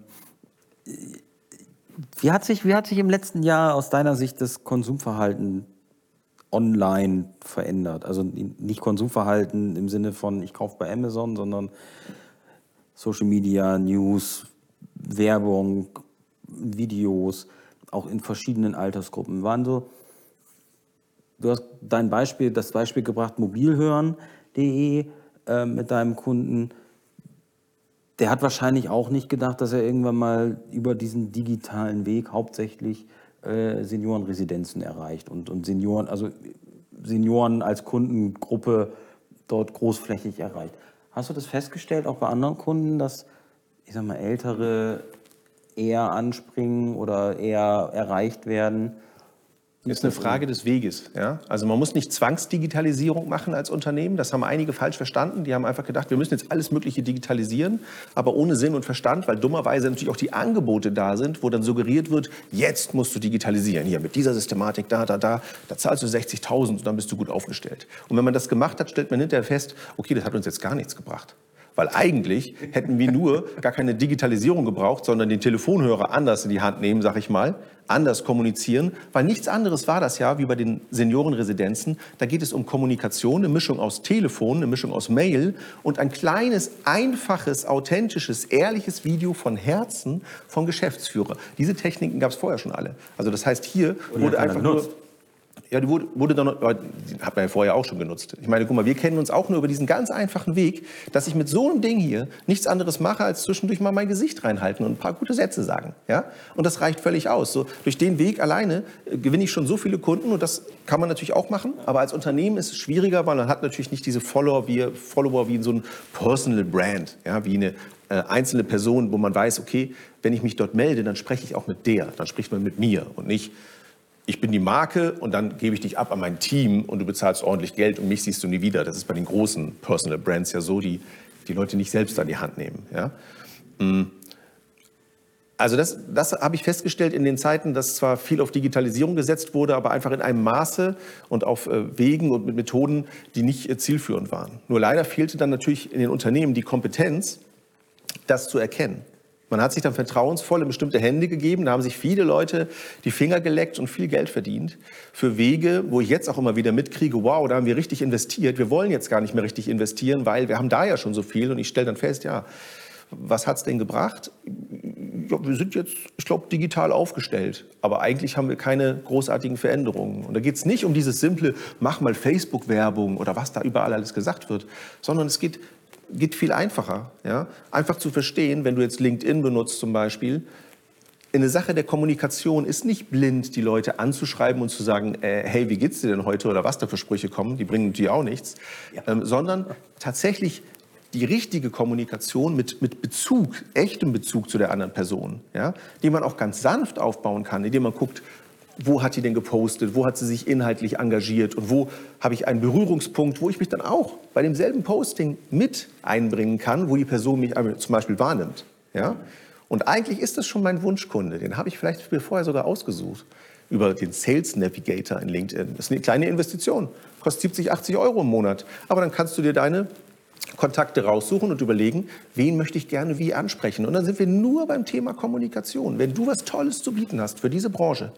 Speaker 2: wie, hat sich, wie hat sich im letzten Jahr aus deiner Sicht das Konsumverhalten online verändert? Also nicht Konsumverhalten im Sinne von, ich kaufe bei Amazon, sondern Social Media, News, Werbung, Videos, auch in verschiedenen Altersgruppen. Waren so, du hast dein Beispiel, das Beispiel gebracht, mobilhören.de äh, mit deinem Kunden. Der hat wahrscheinlich auch nicht gedacht, dass er irgendwann mal über diesen digitalen Weg hauptsächlich äh, Seniorenresidenzen erreicht und, und Senioren, also Senioren als Kundengruppe dort großflächig erreicht. Hast du das festgestellt, auch bei anderen Kunden, dass ich sag mal, Ältere eher anspringen oder eher erreicht werden?
Speaker 3: Das ist eine Frage des Weges. Ja? Also man muss nicht Zwangsdigitalisierung machen als Unternehmen. Das haben einige falsch verstanden. Die haben einfach gedacht, wir müssen jetzt alles Mögliche digitalisieren, aber ohne Sinn und Verstand, weil dummerweise natürlich auch die Angebote da sind, wo dann suggeriert wird, jetzt musst du digitalisieren. Hier mit dieser Systematik, da, da, da, da zahlst du 60.000 und dann bist du gut aufgestellt. Und wenn man das gemacht hat, stellt man hinterher fest, okay, das hat uns jetzt gar nichts gebracht. Weil eigentlich hätten wir nur gar keine Digitalisierung gebraucht, sondern den Telefonhörer anders in die Hand nehmen, sag ich mal, anders kommunizieren, weil nichts anderes war das ja wie bei den Seniorenresidenzen. Da geht es um Kommunikation, eine Mischung aus Telefon, eine Mischung aus Mail und ein kleines, einfaches, authentisches, ehrliches Video von Herzen vom Geschäftsführer. Diese Techniken gab es vorher schon alle. Also das heißt, hier wurde einfach nur ja, die wurde, wurde dann, die hat man ja vorher auch schon genutzt. Ich meine, guck mal, wir kennen uns auch nur über diesen ganz einfachen Weg, dass ich mit so einem Ding hier nichts anderes mache, als zwischendurch mal mein Gesicht reinhalten und ein paar gute Sätze sagen. Ja? Und das reicht völlig aus. So, durch den Weg alleine äh, gewinne ich schon so viele Kunden und das kann man natürlich auch machen. Aber als Unternehmen ist es schwieriger, weil man hat natürlich nicht diese Follower wie, Follower wie so ein Personal Brand, ja? wie eine äh, einzelne Person, wo man weiß, okay, wenn ich mich dort melde, dann spreche ich auch mit der, dann spricht man mit mir und nicht ich bin die Marke und dann gebe ich dich ab an mein Team und du bezahlst ordentlich Geld und mich siehst du nie wieder. Das ist bei den großen Personal Brands ja so, die die Leute nicht selbst an die Hand nehmen. Ja? Mm. Also das, das habe ich festgestellt in den Zeiten, dass zwar viel auf Digitalisierung gesetzt wurde, aber einfach in einem Maße und auf äh, Wegen und mit Methoden, die nicht äh, zielführend waren. Nur leider fehlte dann natürlich in den Unternehmen die Kompetenz, das zu erkennen. Man hat sich dann vertrauensvoll in bestimmte Hände gegeben. Da haben sich viele Leute die Finger geleckt und viel Geld verdient für Wege, wo ich jetzt auch immer wieder mitkriege, wow, da haben wir richtig investiert. Wir wollen jetzt gar nicht mehr richtig investieren, weil wir haben da ja schon so viel. Und ich stelle dann fest, ja, was hat es denn gebracht? Ja, wir sind jetzt, ich glaube, digital aufgestellt. Aber eigentlich haben wir keine großartigen Veränderungen. Und da geht es nicht um dieses simple, mach mal Facebook-Werbung oder was da überall alles gesagt wird, sondern es geht geht viel einfacher. Ja? Einfach zu verstehen, wenn du jetzt LinkedIn benutzt zum Beispiel, eine Sache der Kommunikation ist nicht blind, die Leute anzuschreiben und zu sagen, äh, hey, wie geht's dir denn heute oder was da für Sprüche kommen, die bringen dir auch nichts, ja. ähm, sondern tatsächlich die richtige Kommunikation mit, mit Bezug, echtem Bezug zu der anderen Person, ja, die man auch ganz sanft aufbauen kann, indem man guckt, wo hat die denn gepostet, wo hat sie sich inhaltlich engagiert und wo habe ich einen Berührungspunkt, wo ich mich dann auch bei demselben Posting mit einbringen kann, wo die Person mich zum Beispiel wahrnimmt. Ja? Und eigentlich ist das schon mein Wunschkunde, den habe ich vielleicht vorher sogar ausgesucht über den Sales Navigator in LinkedIn. Das ist eine kleine Investition, kostet 70, 80 Euro im Monat. Aber dann kannst du dir deine Kontakte raussuchen und überlegen, wen möchte ich gerne wie ansprechen. Und dann sind wir nur beim Thema Kommunikation. Wenn du was Tolles zu bieten hast für diese Branche,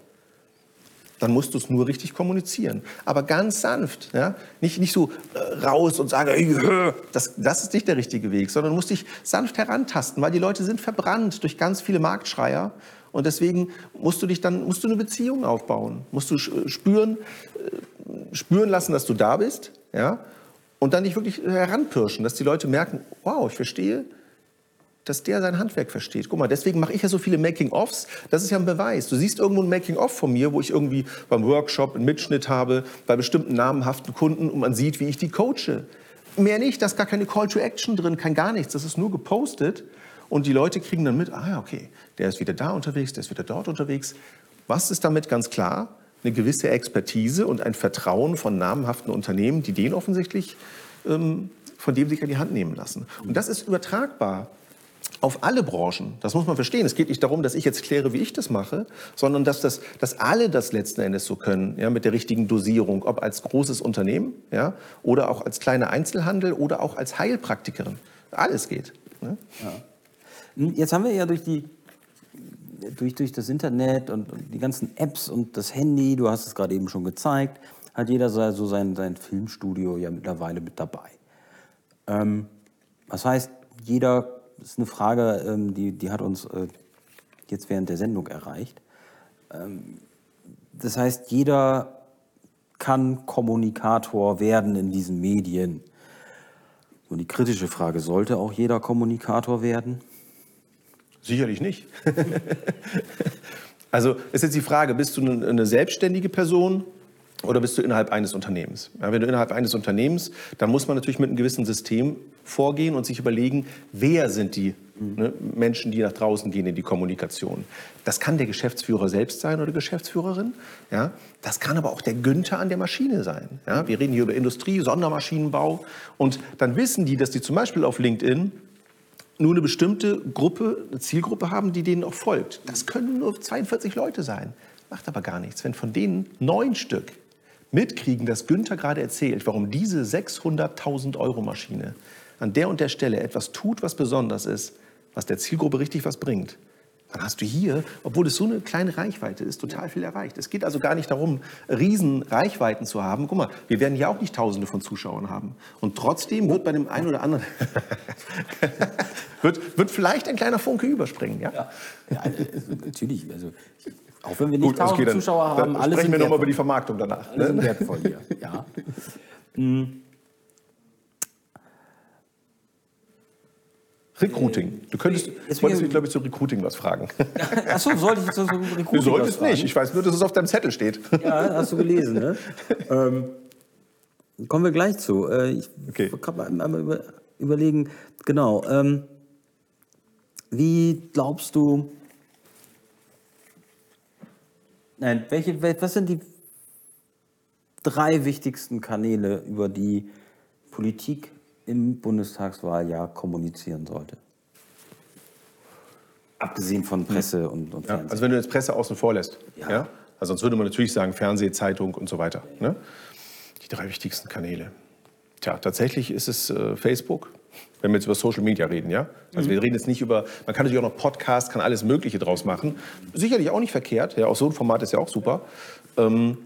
Speaker 3: dann musst du es nur richtig kommunizieren. Aber ganz sanft, ja? nicht, nicht so äh, raus und sagen, äh, das, das ist nicht der richtige Weg, sondern du musst dich sanft herantasten, weil die Leute sind verbrannt durch ganz viele Marktschreier Und deswegen musst du dich dann, musst du eine Beziehung aufbauen, musst du spüren, äh, spüren lassen, dass du da bist, ja, und dann nicht wirklich heranpirschen, dass die Leute merken, wow, ich verstehe, dass der sein Handwerk versteht. Guck mal, deswegen mache ich ja so viele Making-ofs. Das ist ja ein Beweis. Du siehst irgendwo ein Making-of von mir, wo ich irgendwie beim Workshop einen Mitschnitt habe, bei bestimmten namenhaften Kunden und man sieht, wie ich die coache. Mehr nicht, da ist gar keine Call to Action drin, kein gar nichts. Das ist nur gepostet und die Leute kriegen dann mit, ah ja, okay, der ist wieder da unterwegs, der ist wieder dort unterwegs. Was ist damit ganz klar? Eine gewisse Expertise und ein Vertrauen von namenhaften Unternehmen, die den offensichtlich ähm, von dem sich an die Hand nehmen lassen. Und das ist übertragbar auf alle Branchen. Das muss man verstehen. Es geht nicht darum, dass ich jetzt kläre, wie ich das mache, sondern dass, das, dass alle das letzten Endes so können, ja, mit der richtigen Dosierung, ob als großes Unternehmen ja, oder auch als kleiner Einzelhandel oder auch als Heilpraktikerin. Alles geht. Ne?
Speaker 2: Ja. Jetzt haben wir ja durch, die, durch, durch das Internet und, und die ganzen Apps und das Handy, du hast es gerade eben schon gezeigt, hat jeder so sein, sein Filmstudio ja mittlerweile mit dabei. Ähm, das heißt, jeder das ist eine Frage, ähm, die, die hat uns äh, jetzt während der Sendung erreicht. Ähm, das heißt, jeder kann Kommunikator werden in diesen Medien. Und die kritische Frage, sollte auch jeder Kommunikator werden?
Speaker 3: Sicherlich nicht. also ist jetzt die Frage, bist du eine selbstständige Person oder bist du innerhalb eines Unternehmens? Ja, wenn du innerhalb eines Unternehmens, dann muss man natürlich mit einem gewissen System vorgehen und sich überlegen, wer sind die ne, Menschen, die nach draußen gehen in die Kommunikation. Das kann der Geschäftsführer selbst sein oder Geschäftsführerin. Ja? Das kann aber auch der Günther an der Maschine sein. Ja? Wir reden hier über Industrie, Sondermaschinenbau. Und dann wissen die, dass die zum Beispiel auf LinkedIn nur eine bestimmte Gruppe, eine Zielgruppe haben, die denen auch folgt. Das können nur 42 Leute sein. Macht aber gar nichts. Wenn von denen neun Stück mitkriegen, dass Günther gerade erzählt, warum diese 600.000 Euro Maschine an der und der Stelle etwas tut, was besonders ist, was der Zielgruppe richtig was bringt, dann hast du hier, obwohl es so eine kleine Reichweite ist, total viel erreicht. Es geht also gar nicht darum, riesen Reichweiten zu haben. Guck mal, wir werden ja auch nicht Tausende von Zuschauern haben. Und trotzdem wird bei dem einen oder anderen wird, wird vielleicht ein kleiner Funke überspringen. Ja, ja,
Speaker 2: ja natürlich. Also auch wenn wir nicht Gut, tausend dann, Zuschauer haben,
Speaker 3: dann alles sprechen wir nochmal über die Vermarktung danach.
Speaker 2: Alles ne? wertvoll hier. Ja.
Speaker 3: Hm. Recruiting. Du könntest, Deswegen, wolltest mich, glaube ich, zu Recruiting was fragen.
Speaker 2: Achso, sollte ich zu Recruiting Du
Speaker 3: solltest nicht. Ich weiß nur, dass es auf deinem Zettel steht.
Speaker 2: Ja, hast du gelesen, ne? ähm, kommen wir gleich zu. Äh, ich okay. kann mal einmal über, überlegen, genau. Ähm, wie glaubst du, Nein, welche, was sind die drei wichtigsten Kanäle, über die Politik im Bundestagswahljahr kommunizieren sollte? Abgesehen von Presse und, und
Speaker 3: Fernsehen. Ja, also wenn du jetzt Presse außen vor lässt, ja. ja? Also sonst würde man natürlich sagen Fernseh, Zeitung und so weiter. Ne? Die drei wichtigsten Kanäle. Tja, tatsächlich ist es äh, Facebook, wenn wir jetzt über Social Media reden, ja? Also mhm. wir reden jetzt nicht über, man kann natürlich auch noch Podcast, kann alles Mögliche draus machen. Sicherlich auch nicht verkehrt, ja, auch so ein Format ist ja auch super. Ähm,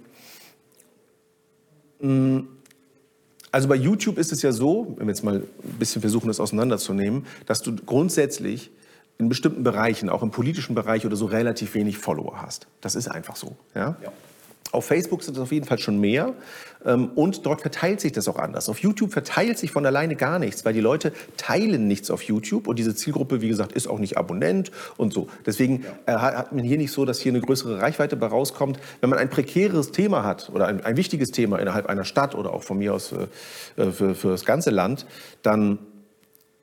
Speaker 3: mm, also bei YouTube ist es ja so, wenn wir jetzt mal ein bisschen versuchen, das auseinanderzunehmen, dass du grundsätzlich in bestimmten Bereichen, auch im politischen Bereich oder so, relativ wenig Follower hast. Das ist einfach so. Ja? ja. Auf Facebook sind es auf jeden Fall schon mehr ähm, und dort verteilt sich das auch anders. Auf YouTube verteilt sich von alleine gar nichts, weil die Leute teilen nichts auf YouTube und diese Zielgruppe, wie gesagt, ist auch nicht Abonnent und so. Deswegen äh, hat man hier nicht so, dass hier eine größere Reichweite bei rauskommt. Wenn man ein prekäres Thema hat oder ein, ein wichtiges Thema innerhalb einer Stadt oder auch von mir aus äh, äh für, für das ganze Land, dann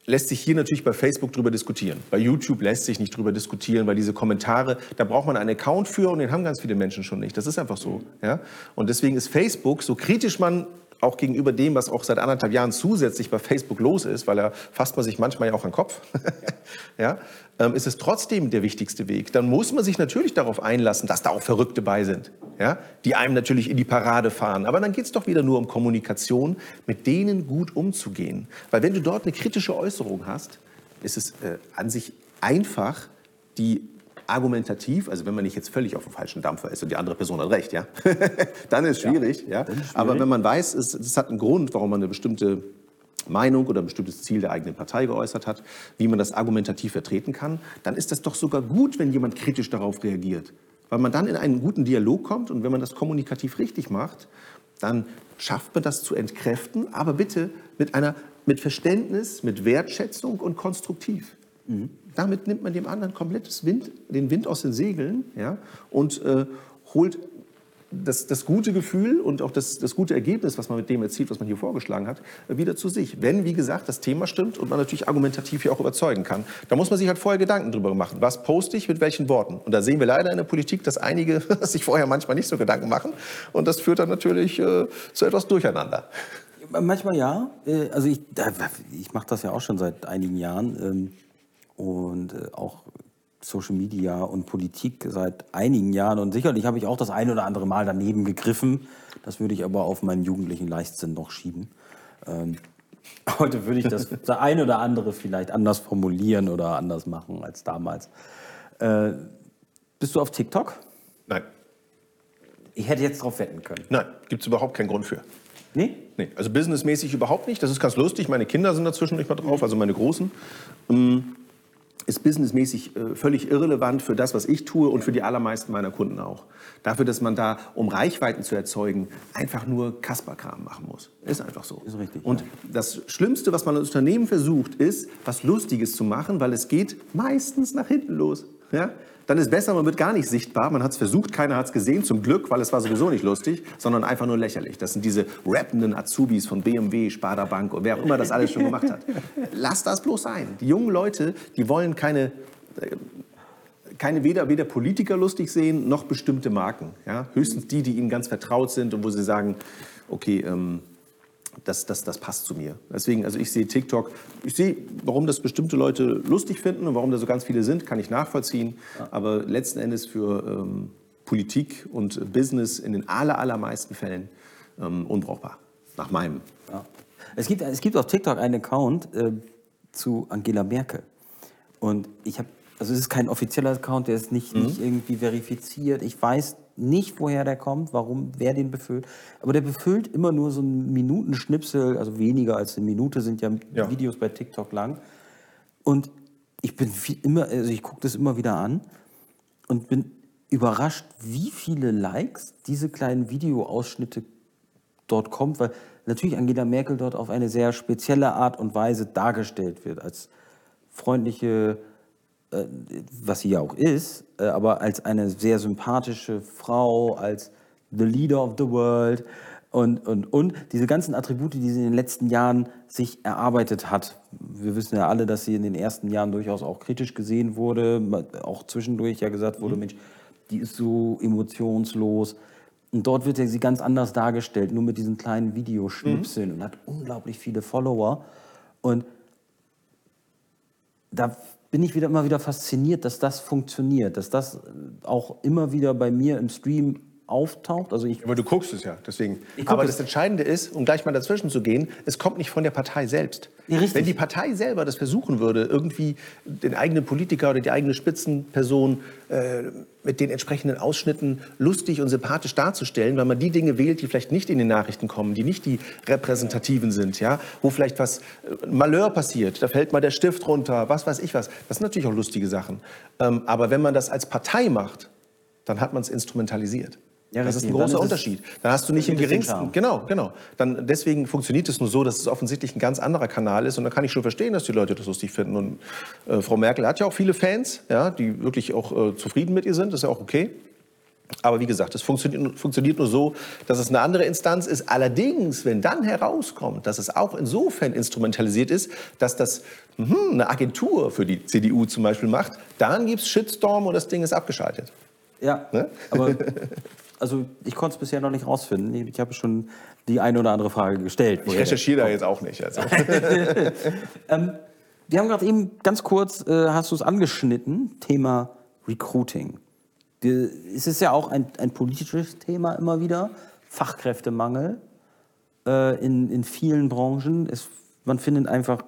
Speaker 3: lässt sich hier natürlich bei Facebook drüber diskutieren. Bei YouTube lässt sich nicht drüber diskutieren, weil diese Kommentare, da braucht man einen Account für und den haben ganz viele Menschen schon nicht. Das ist einfach so. Ja? Und deswegen ist Facebook, so kritisch man auch gegenüber dem, was auch seit anderthalb Jahren zusätzlich bei Facebook los ist, weil da fasst man sich manchmal ja auch an den Kopf, ja, ähm, ist es trotzdem der wichtigste Weg. Dann muss man sich natürlich darauf einlassen, dass da auch Verrückte bei sind, ja, die einem natürlich in die Parade fahren. Aber dann geht es doch wieder nur um Kommunikation, mit denen gut umzugehen. Weil wenn du dort eine kritische Äußerung hast, ist es äh, an sich einfach, die argumentativ, also wenn man nicht jetzt völlig auf dem falschen Dampfer ist und die andere Person hat recht, ja, dann ist schwierig, ja. ja. Ist schwierig. Aber wenn man weiß, es, es hat einen Grund, warum man eine bestimmte Meinung oder ein bestimmtes Ziel der eigenen Partei geäußert hat, wie man das argumentativ vertreten kann, dann ist das doch sogar gut, wenn jemand kritisch darauf reagiert. Weil man dann in einen guten Dialog kommt und wenn man das kommunikativ richtig macht, dann schafft man das zu entkräften, aber bitte mit, einer, mit Verständnis, mit Wertschätzung und konstruktiv. Mhm. Damit nimmt man dem anderen komplett Wind, den Wind aus den Segeln ja, und äh, holt das, das, gute Gefühl und auch das, das, gute Ergebnis, was man mit dem erzielt, was man hier vorgeschlagen hat, wieder zu sich. Wenn, wie gesagt, das Thema stimmt und man natürlich argumentativ hier auch überzeugen kann, da muss man sich halt vorher Gedanken drüber machen. Was poste ich mit welchen Worten? Und da sehen wir leider in der Politik, dass einige sich vorher manchmal nicht so Gedanken machen. Und das führt dann natürlich äh, zu etwas Durcheinander.
Speaker 2: Manchmal ja. Äh, also ich, ich mache das ja auch schon seit einigen Jahren. Und äh, auch Social Media und Politik seit einigen Jahren. Und sicherlich habe ich auch das ein oder andere Mal daneben gegriffen. Das würde ich aber auf meinen jugendlichen Leichtsinn noch schieben. Ähm, heute würde ich das, das ein oder andere vielleicht anders formulieren oder anders machen als damals. Äh, bist du auf TikTok?
Speaker 3: Nein.
Speaker 2: Ich hätte jetzt darauf wetten können.
Speaker 3: Nein, gibt es überhaupt keinen Grund für.
Speaker 2: Nee?
Speaker 3: Nee, also businessmäßig überhaupt nicht. Das ist ganz lustig. Meine Kinder sind dazwischen nicht mal drauf, also meine Großen. Ähm, ist businessmäßig äh, völlig irrelevant für das, was ich tue und für die allermeisten meiner Kunden auch. Dafür, dass man da, um Reichweiten zu erzeugen, einfach nur Kasperkram machen muss. Ist einfach so.
Speaker 2: Ist richtig.
Speaker 3: Und ja. das Schlimmste, was man als Unternehmen versucht, ist, was Lustiges zu machen, weil es geht meistens nach hinten los. Ja? Dann ist besser, man wird gar nicht sichtbar. Man hat es versucht, keiner hat es gesehen, zum Glück, weil es war sowieso nicht lustig, sondern einfach nur lächerlich. Das sind diese rappenden Azubis von BMW, Sparda Bank und wer auch immer das alles schon gemacht hat. Lass das bloß sein. Die jungen Leute, die wollen keine, äh, keine weder, weder Politiker lustig sehen, noch bestimmte Marken. Ja? Höchstens die, die ihnen ganz vertraut sind und wo sie sagen, okay, ähm, das, das, das passt zu mir. Deswegen, also ich sehe TikTok, ich sehe, warum das bestimmte Leute lustig finden und warum da so ganz viele sind, kann ich nachvollziehen. Ja. Aber letzten Endes für ähm, Politik und Business in den aller, allermeisten Fällen ähm, unbrauchbar, nach meinem.
Speaker 2: Ja. Es, gibt, es gibt auf TikTok einen Account äh, zu Angela Merkel. Und ich habe, also es ist kein offizieller Account, der ist nicht, mhm. nicht irgendwie verifiziert. Ich weiß nicht, woher der kommt, warum, wer den befüllt. Aber der befüllt immer nur so einen Minutenschnipsel, also weniger als eine Minute sind ja, ja. Videos bei TikTok lang. Und ich bin immer, also ich gucke das immer wieder an und bin überrascht, wie viele Likes diese kleinen Videoausschnitte dort kommt, weil natürlich Angela Merkel dort auf eine sehr spezielle Art und Weise dargestellt wird, als freundliche, was sie ja auch ist, äh, aber als eine sehr sympathische Frau, als the leader of the world und, und, und diese ganzen Attribute, die sie in den letzten Jahren sich erarbeitet hat. Wir wissen ja alle, dass sie in den ersten Jahren durchaus auch kritisch gesehen wurde, auch zwischendurch ja gesagt wurde, mhm. Mensch, die ist so emotionslos. Und dort wird sie ganz anders dargestellt, nur mit diesen kleinen Videoschnipseln mhm. und hat unglaublich viele Follower. Und da bin ich wieder immer wieder fasziniert, dass das funktioniert, dass das auch immer wieder bei mir im Stream auftaucht.
Speaker 3: Also ich Aber du guckst es ja, deswegen. Aber das Entscheidende ist, um gleich mal dazwischen zu gehen, es kommt nicht von der Partei selbst. Ja, Wenn die Partei selber das versuchen würde, irgendwie den eigenen Politiker oder die eigene Spitzenperson äh, mit den entsprechenden Ausschnitten lustig und sympathisch darzustellen, weil man die Dinge wählt, die vielleicht nicht in den Nachrichten kommen, die nicht die repräsentativen sind, ja, wo vielleicht was äh, Malheur passiert, da fällt mal der Stift runter, was weiß ich was. Das sind natürlich auch lustige Sachen. Ähm, aber wenn man das als Partei macht, dann hat man es instrumentalisiert. Ja, das ist ein großer Unterschied. Dann hast du nicht den geringsten. Genau, genau. Dann deswegen funktioniert es nur so, dass es offensichtlich ein ganz anderer Kanal ist. Und da kann ich schon verstehen, dass die Leute das lustig finden. Und äh, Frau Merkel hat ja auch viele Fans, ja, die wirklich auch äh, zufrieden mit ihr sind. Das ist ja auch okay. Aber wie gesagt, es funktioniert, funktioniert, nur so, dass es eine andere Instanz ist. Allerdings, wenn dann herauskommt, dass es auch insofern instrumentalisiert ist, dass das mh, eine Agentur für die CDU zum Beispiel macht, dann gibt es Shitstorm und das Ding ist abgeschaltet.
Speaker 2: Ja, ne? aber also ich konnte es bisher noch nicht rausfinden. Ich habe schon die eine oder andere Frage gestellt.
Speaker 3: Ich recherchiere da jetzt auch nicht. Also.
Speaker 2: ähm, wir haben gerade eben ganz kurz, äh, hast du es angeschnitten, Thema Recruiting. Wir, es ist ja auch ein, ein politisches Thema immer wieder, Fachkräftemangel äh, in, in vielen Branchen. Es, man findet einfach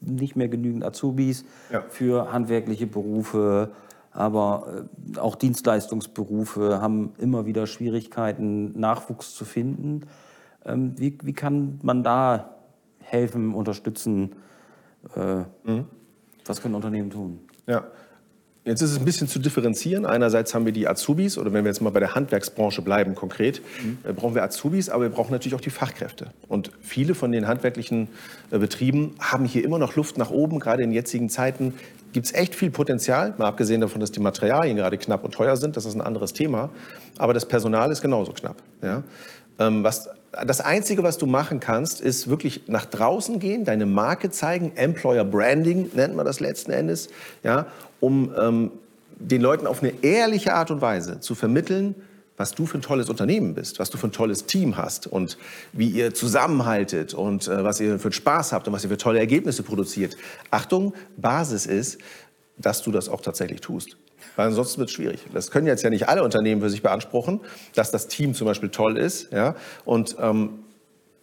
Speaker 2: nicht mehr genügend Azubis ja. für handwerkliche Berufe, aber äh, auch Dienstleistungsberufe haben immer wieder Schwierigkeiten, Nachwuchs zu finden. Ähm, wie, wie kann man da helfen, unterstützen? Äh, Was können Unternehmen tun?
Speaker 3: Ja. Jetzt ist es ein bisschen zu differenzieren. Einerseits haben wir die Azubis, oder wenn wir jetzt mal bei der Handwerksbranche bleiben konkret, äh, brauchen wir Azubis, aber wir brauchen natürlich auch die Fachkräfte. Und viele von den handwerklichen Betrieben haben hier immer noch Luft nach oben. Gerade in jetzigen Zeiten gibt es echt viel Potenzial, mal abgesehen davon, dass die Materialien gerade knapp und teuer sind. Das ist ein anderes Thema. Aber das Personal ist genauso knapp. Ja? Ähm, was, das Einzige, was du machen kannst, ist wirklich nach draußen gehen, deine Marke zeigen, Employer Branding nennt man das letzten Endes, ja, um ähm, den Leuten auf eine ehrliche Art und Weise zu vermitteln, was du für ein tolles Unternehmen bist, was du für ein tolles Team hast und wie ihr zusammenhaltet und äh, was ihr für Spaß habt und was ihr für tolle Ergebnisse produziert. Achtung, Basis ist, dass du das auch tatsächlich tust. Weil ansonsten wird es schwierig. Das können jetzt ja nicht alle Unternehmen für sich beanspruchen, dass das Team zum Beispiel toll ist. Ja? Und ähm,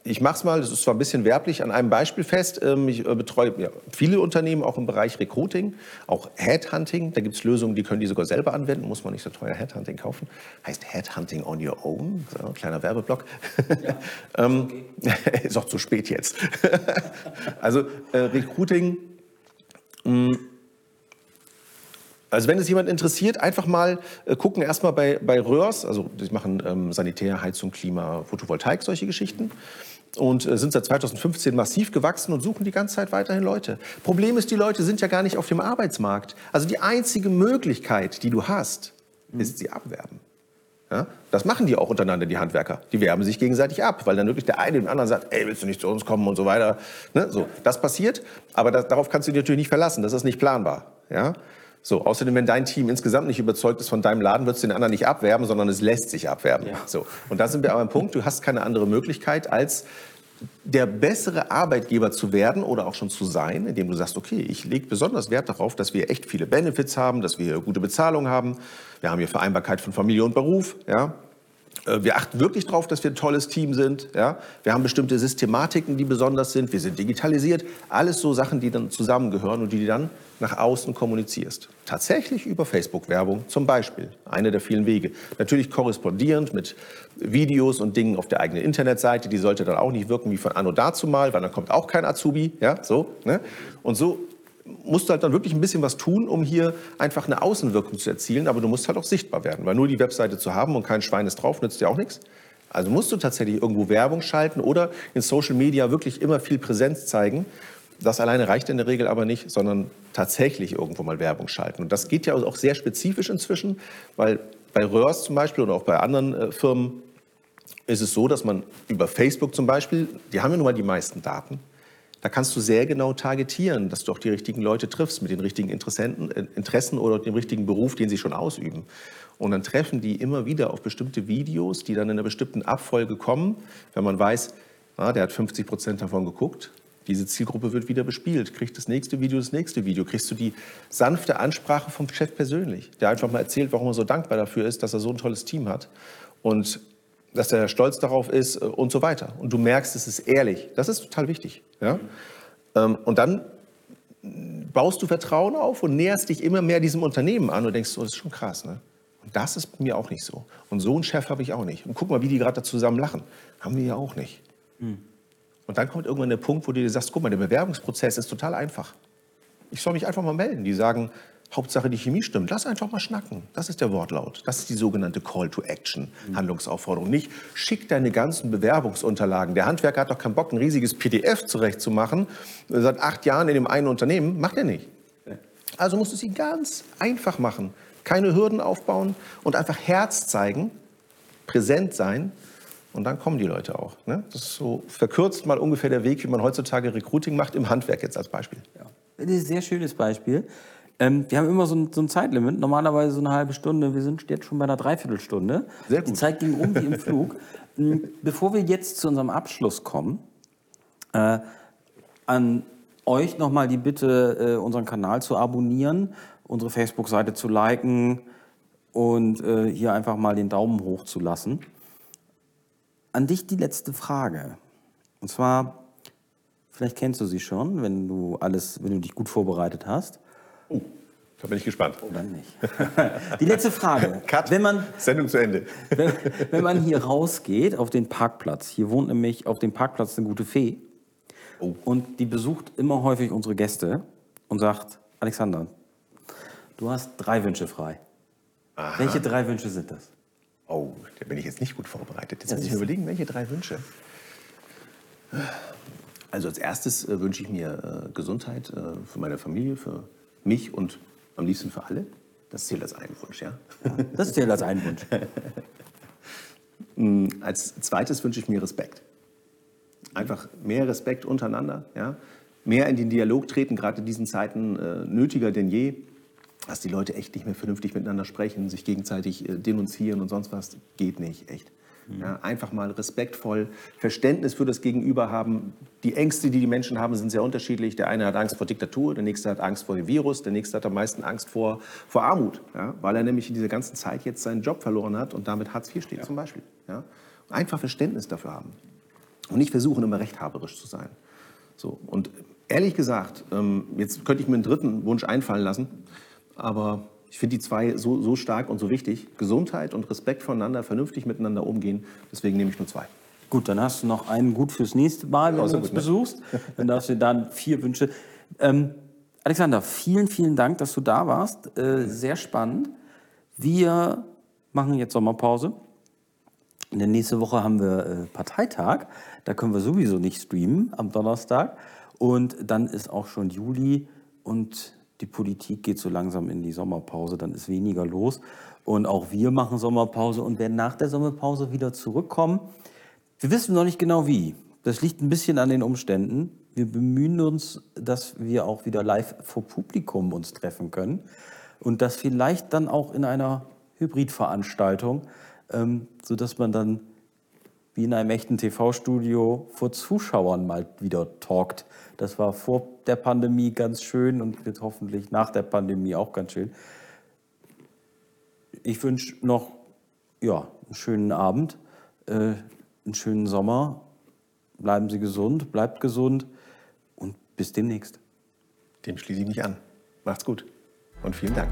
Speaker 3: ich mache es mal, das ist zwar ein bisschen werblich, an einem Beispiel fest. Ähm, ich äh, betreue ja, viele Unternehmen auch im Bereich Recruiting, auch Headhunting. Da gibt es Lösungen, die können die sogar selber anwenden, muss man nicht so teuer Headhunting kaufen. Heißt Headhunting on your own, so, ein kleiner Werbeblock. Ja, ähm, okay. ist auch zu spät jetzt. also äh, Recruiting. Mh, also wenn es jemand interessiert, einfach mal äh, gucken, erstmal bei, bei Röhrs, also die machen ähm, Sanitär, Heizung, Klima, Photovoltaik, solche Geschichten. Und äh, sind seit 2015 massiv gewachsen und suchen die ganze Zeit weiterhin Leute. Problem ist, die Leute sind ja gar nicht auf dem Arbeitsmarkt. Also die einzige Möglichkeit, die du hast, ist sie abwerben. Ja? Das machen die auch untereinander, die Handwerker. Die werben sich gegenseitig ab, weil dann wirklich der eine dem anderen sagt, ey, willst du nicht zu uns kommen und so weiter. Ne? So, das passiert, aber das, darauf kannst du dich natürlich nicht verlassen. Das ist nicht planbar. Ja? So, außerdem, wenn dein Team insgesamt nicht überzeugt ist von deinem Laden, wird es den anderen nicht abwerben, sondern es lässt sich abwerben. Ja. So. Und da sind wir aber am Punkt, du hast keine andere Möglichkeit, als der bessere Arbeitgeber zu werden oder auch schon zu sein, indem du sagst, okay, ich lege besonders Wert darauf, dass wir echt viele Benefits haben, dass wir gute Bezahlung haben, wir haben hier Vereinbarkeit von Familie und Beruf, ja, wir achten wirklich darauf, dass wir ein tolles Team sind. Ja? Wir haben bestimmte Systematiken, die besonders sind. Wir sind digitalisiert. Alles so Sachen, die dann zusammengehören und die du dann nach außen kommunizierst. Tatsächlich über Facebook-Werbung zum Beispiel. Eine der vielen Wege. Natürlich korrespondierend mit Videos und Dingen auf der eigenen Internetseite. Die sollte dann auch nicht wirken wie von Anno dazu mal, weil dann kommt auch kein Azubi. Ja, so, ne? Und so musst du halt dann wirklich ein bisschen was tun, um hier einfach eine Außenwirkung zu erzielen, aber du musst halt auch sichtbar werden, weil nur die Webseite zu haben und kein Schwein ist drauf, nützt dir auch nichts. Also musst du tatsächlich irgendwo Werbung schalten oder in Social Media wirklich immer viel Präsenz zeigen. Das alleine reicht in der Regel aber nicht, sondern tatsächlich irgendwo mal Werbung schalten. Und das geht ja auch sehr spezifisch inzwischen, weil bei Röhrs zum Beispiel oder auch bei anderen äh, Firmen ist es so, dass man über Facebook zum Beispiel, die haben ja nun mal die meisten Daten, da kannst du sehr genau targetieren, dass du auch die richtigen Leute triffst mit den richtigen Interessenten, äh, Interessen oder dem richtigen Beruf, den sie schon ausüben. Und dann treffen die immer wieder auf bestimmte Videos, die dann in einer bestimmten Abfolge kommen. Wenn man weiß, ah, der hat 50 Prozent davon geguckt, diese Zielgruppe wird wieder bespielt. Kriegt das nächste Video das nächste Video. Kriegst du die sanfte Ansprache vom Chef persönlich, der einfach mal erzählt, warum er so dankbar dafür ist, dass er so ein tolles Team hat. Und dass er stolz darauf ist äh, und so weiter. Und du merkst, es ist ehrlich. Das ist total wichtig. Ja? Mhm. Und dann baust du Vertrauen auf und näherst dich immer mehr diesem Unternehmen an und denkst, so, das ist schon krass. Ne? Und das ist mir auch nicht so. Und so einen Chef habe ich auch nicht. Und guck mal, wie die gerade zusammen lachen. Haben wir ja auch nicht. Mhm. Und dann kommt irgendwann der Punkt, wo du dir sagst, guck mal, der Bewerbungsprozess ist total einfach. Ich soll mich einfach mal melden. Die sagen, Hauptsache die Chemie stimmt. Lass einfach mal schnacken. Das ist der Wortlaut. Das ist die sogenannte Call to Action, Handlungsaufforderung. Nicht schick deine ganzen Bewerbungsunterlagen. Der Handwerker hat doch keinen Bock, ein riesiges PDF zurechtzumachen. Seit acht Jahren in dem einen Unternehmen. Macht er nicht. Also musst du sie ganz einfach machen. Keine Hürden aufbauen und einfach Herz zeigen, präsent sein. Und dann kommen die Leute auch. Ne? Das ist so verkürzt mal ungefähr der Weg, wie man heutzutage Recruiting macht, im Handwerk jetzt als Beispiel.
Speaker 2: Ja. Das ist ein sehr schönes Beispiel. Ähm, wir haben immer so ein, so ein, Zeitlimit, normalerweise so eine halbe Stunde. Wir sind jetzt schon bei einer Dreiviertelstunde. Sehr gut. Die Zeit ging um wie im Flug. Ähm, bevor wir jetzt zu unserem Abschluss kommen, äh, an euch nochmal die Bitte, äh, unseren Kanal zu abonnieren, unsere Facebook-Seite zu liken und äh, hier einfach mal den Daumen hoch zu lassen. An dich die letzte Frage. Und zwar, vielleicht kennst du sie schon, wenn du alles, wenn du dich gut vorbereitet hast.
Speaker 3: Oh, da bin ich gespannt.
Speaker 2: Oder nicht. Die letzte Frage.
Speaker 3: Cut. Wenn man, Sendung zu Ende.
Speaker 2: Wenn, wenn man hier rausgeht auf den Parkplatz, hier wohnt nämlich auf dem Parkplatz eine gute Fee, Oh. Und die besucht immer häufig unsere Gäste und sagt, Alexander, du hast drei Wünsche frei. Aha. Welche drei Wünsche sind das?
Speaker 3: Oh, da bin ich jetzt nicht gut vorbereitet. Jetzt muss ich mir überlegen, welche drei Wünsche. Also als erstes äh, wünsche ich mir äh, Gesundheit äh, für meine Familie, für mich und am liebsten für alle. Das zählt als einen Wunsch, ja?
Speaker 2: Das zählt als einen Wunsch.
Speaker 3: Mm, als zweites wünsche ich mir Respekt. Einfach mehr Respekt untereinander, ja? mehr in den Dialog treten, gerade in diesen Zeiten äh, nötiger denn je dass die Leute echt nicht mehr vernünftig miteinander sprechen, sich gegenseitig äh, denunzieren und sonst was, geht nicht, echt. Mhm. Ja, einfach mal respektvoll Verständnis für das Gegenüber haben. Die Ängste, die die Menschen haben, sind sehr unterschiedlich. Der eine hat Angst vor Diktatur, der nächste hat Angst vor dem Virus, der nächste hat am meisten Angst vor, vor Armut, ja, weil er nämlich in dieser ganzen Zeit jetzt seinen Job verloren hat und damit Hartz IV steht ja. zum Beispiel. Ja. Einfach Verständnis dafür haben und nicht versuchen, immer rechthaberisch zu sein. So, und ehrlich gesagt, ähm, jetzt könnte ich mir einen dritten Wunsch einfallen lassen. Aber ich finde die zwei so, so stark und so wichtig. Gesundheit und Respekt voneinander, vernünftig miteinander umgehen. Deswegen nehme ich nur zwei.
Speaker 2: Gut, dann hast du noch einen gut fürs nächste Mal, wenn du uns gut, ne? besuchst. Dann darfst du dann vier Wünsche. Ähm, Alexander, vielen, vielen Dank, dass du da warst. Äh, sehr spannend. Wir machen jetzt Sommerpause. In der nächsten Woche haben wir äh, Parteitag. Da können wir sowieso nicht streamen am Donnerstag. Und dann ist auch schon Juli. Und die Politik geht so langsam in die Sommerpause, dann ist weniger los. Und auch wir machen Sommerpause und werden nach der Sommerpause wieder zurückkommen. Wir wissen noch nicht genau wie. Das liegt ein bisschen an den Umständen. Wir bemühen uns, dass wir auch wieder live vor Publikum uns treffen können und das vielleicht dann auch in einer Hybridveranstaltung, ähm, sodass man dann wie in einem echten TV-Studio vor Zuschauern mal wieder talkt. Das war vor der Pandemie ganz schön und wird hoffentlich nach der Pandemie auch ganz schön. Ich wünsche noch ja, einen schönen Abend, äh, einen schönen Sommer. Bleiben Sie gesund, bleibt gesund und bis demnächst.
Speaker 3: Dem schließe ich mich an. Macht's gut und vielen Dank.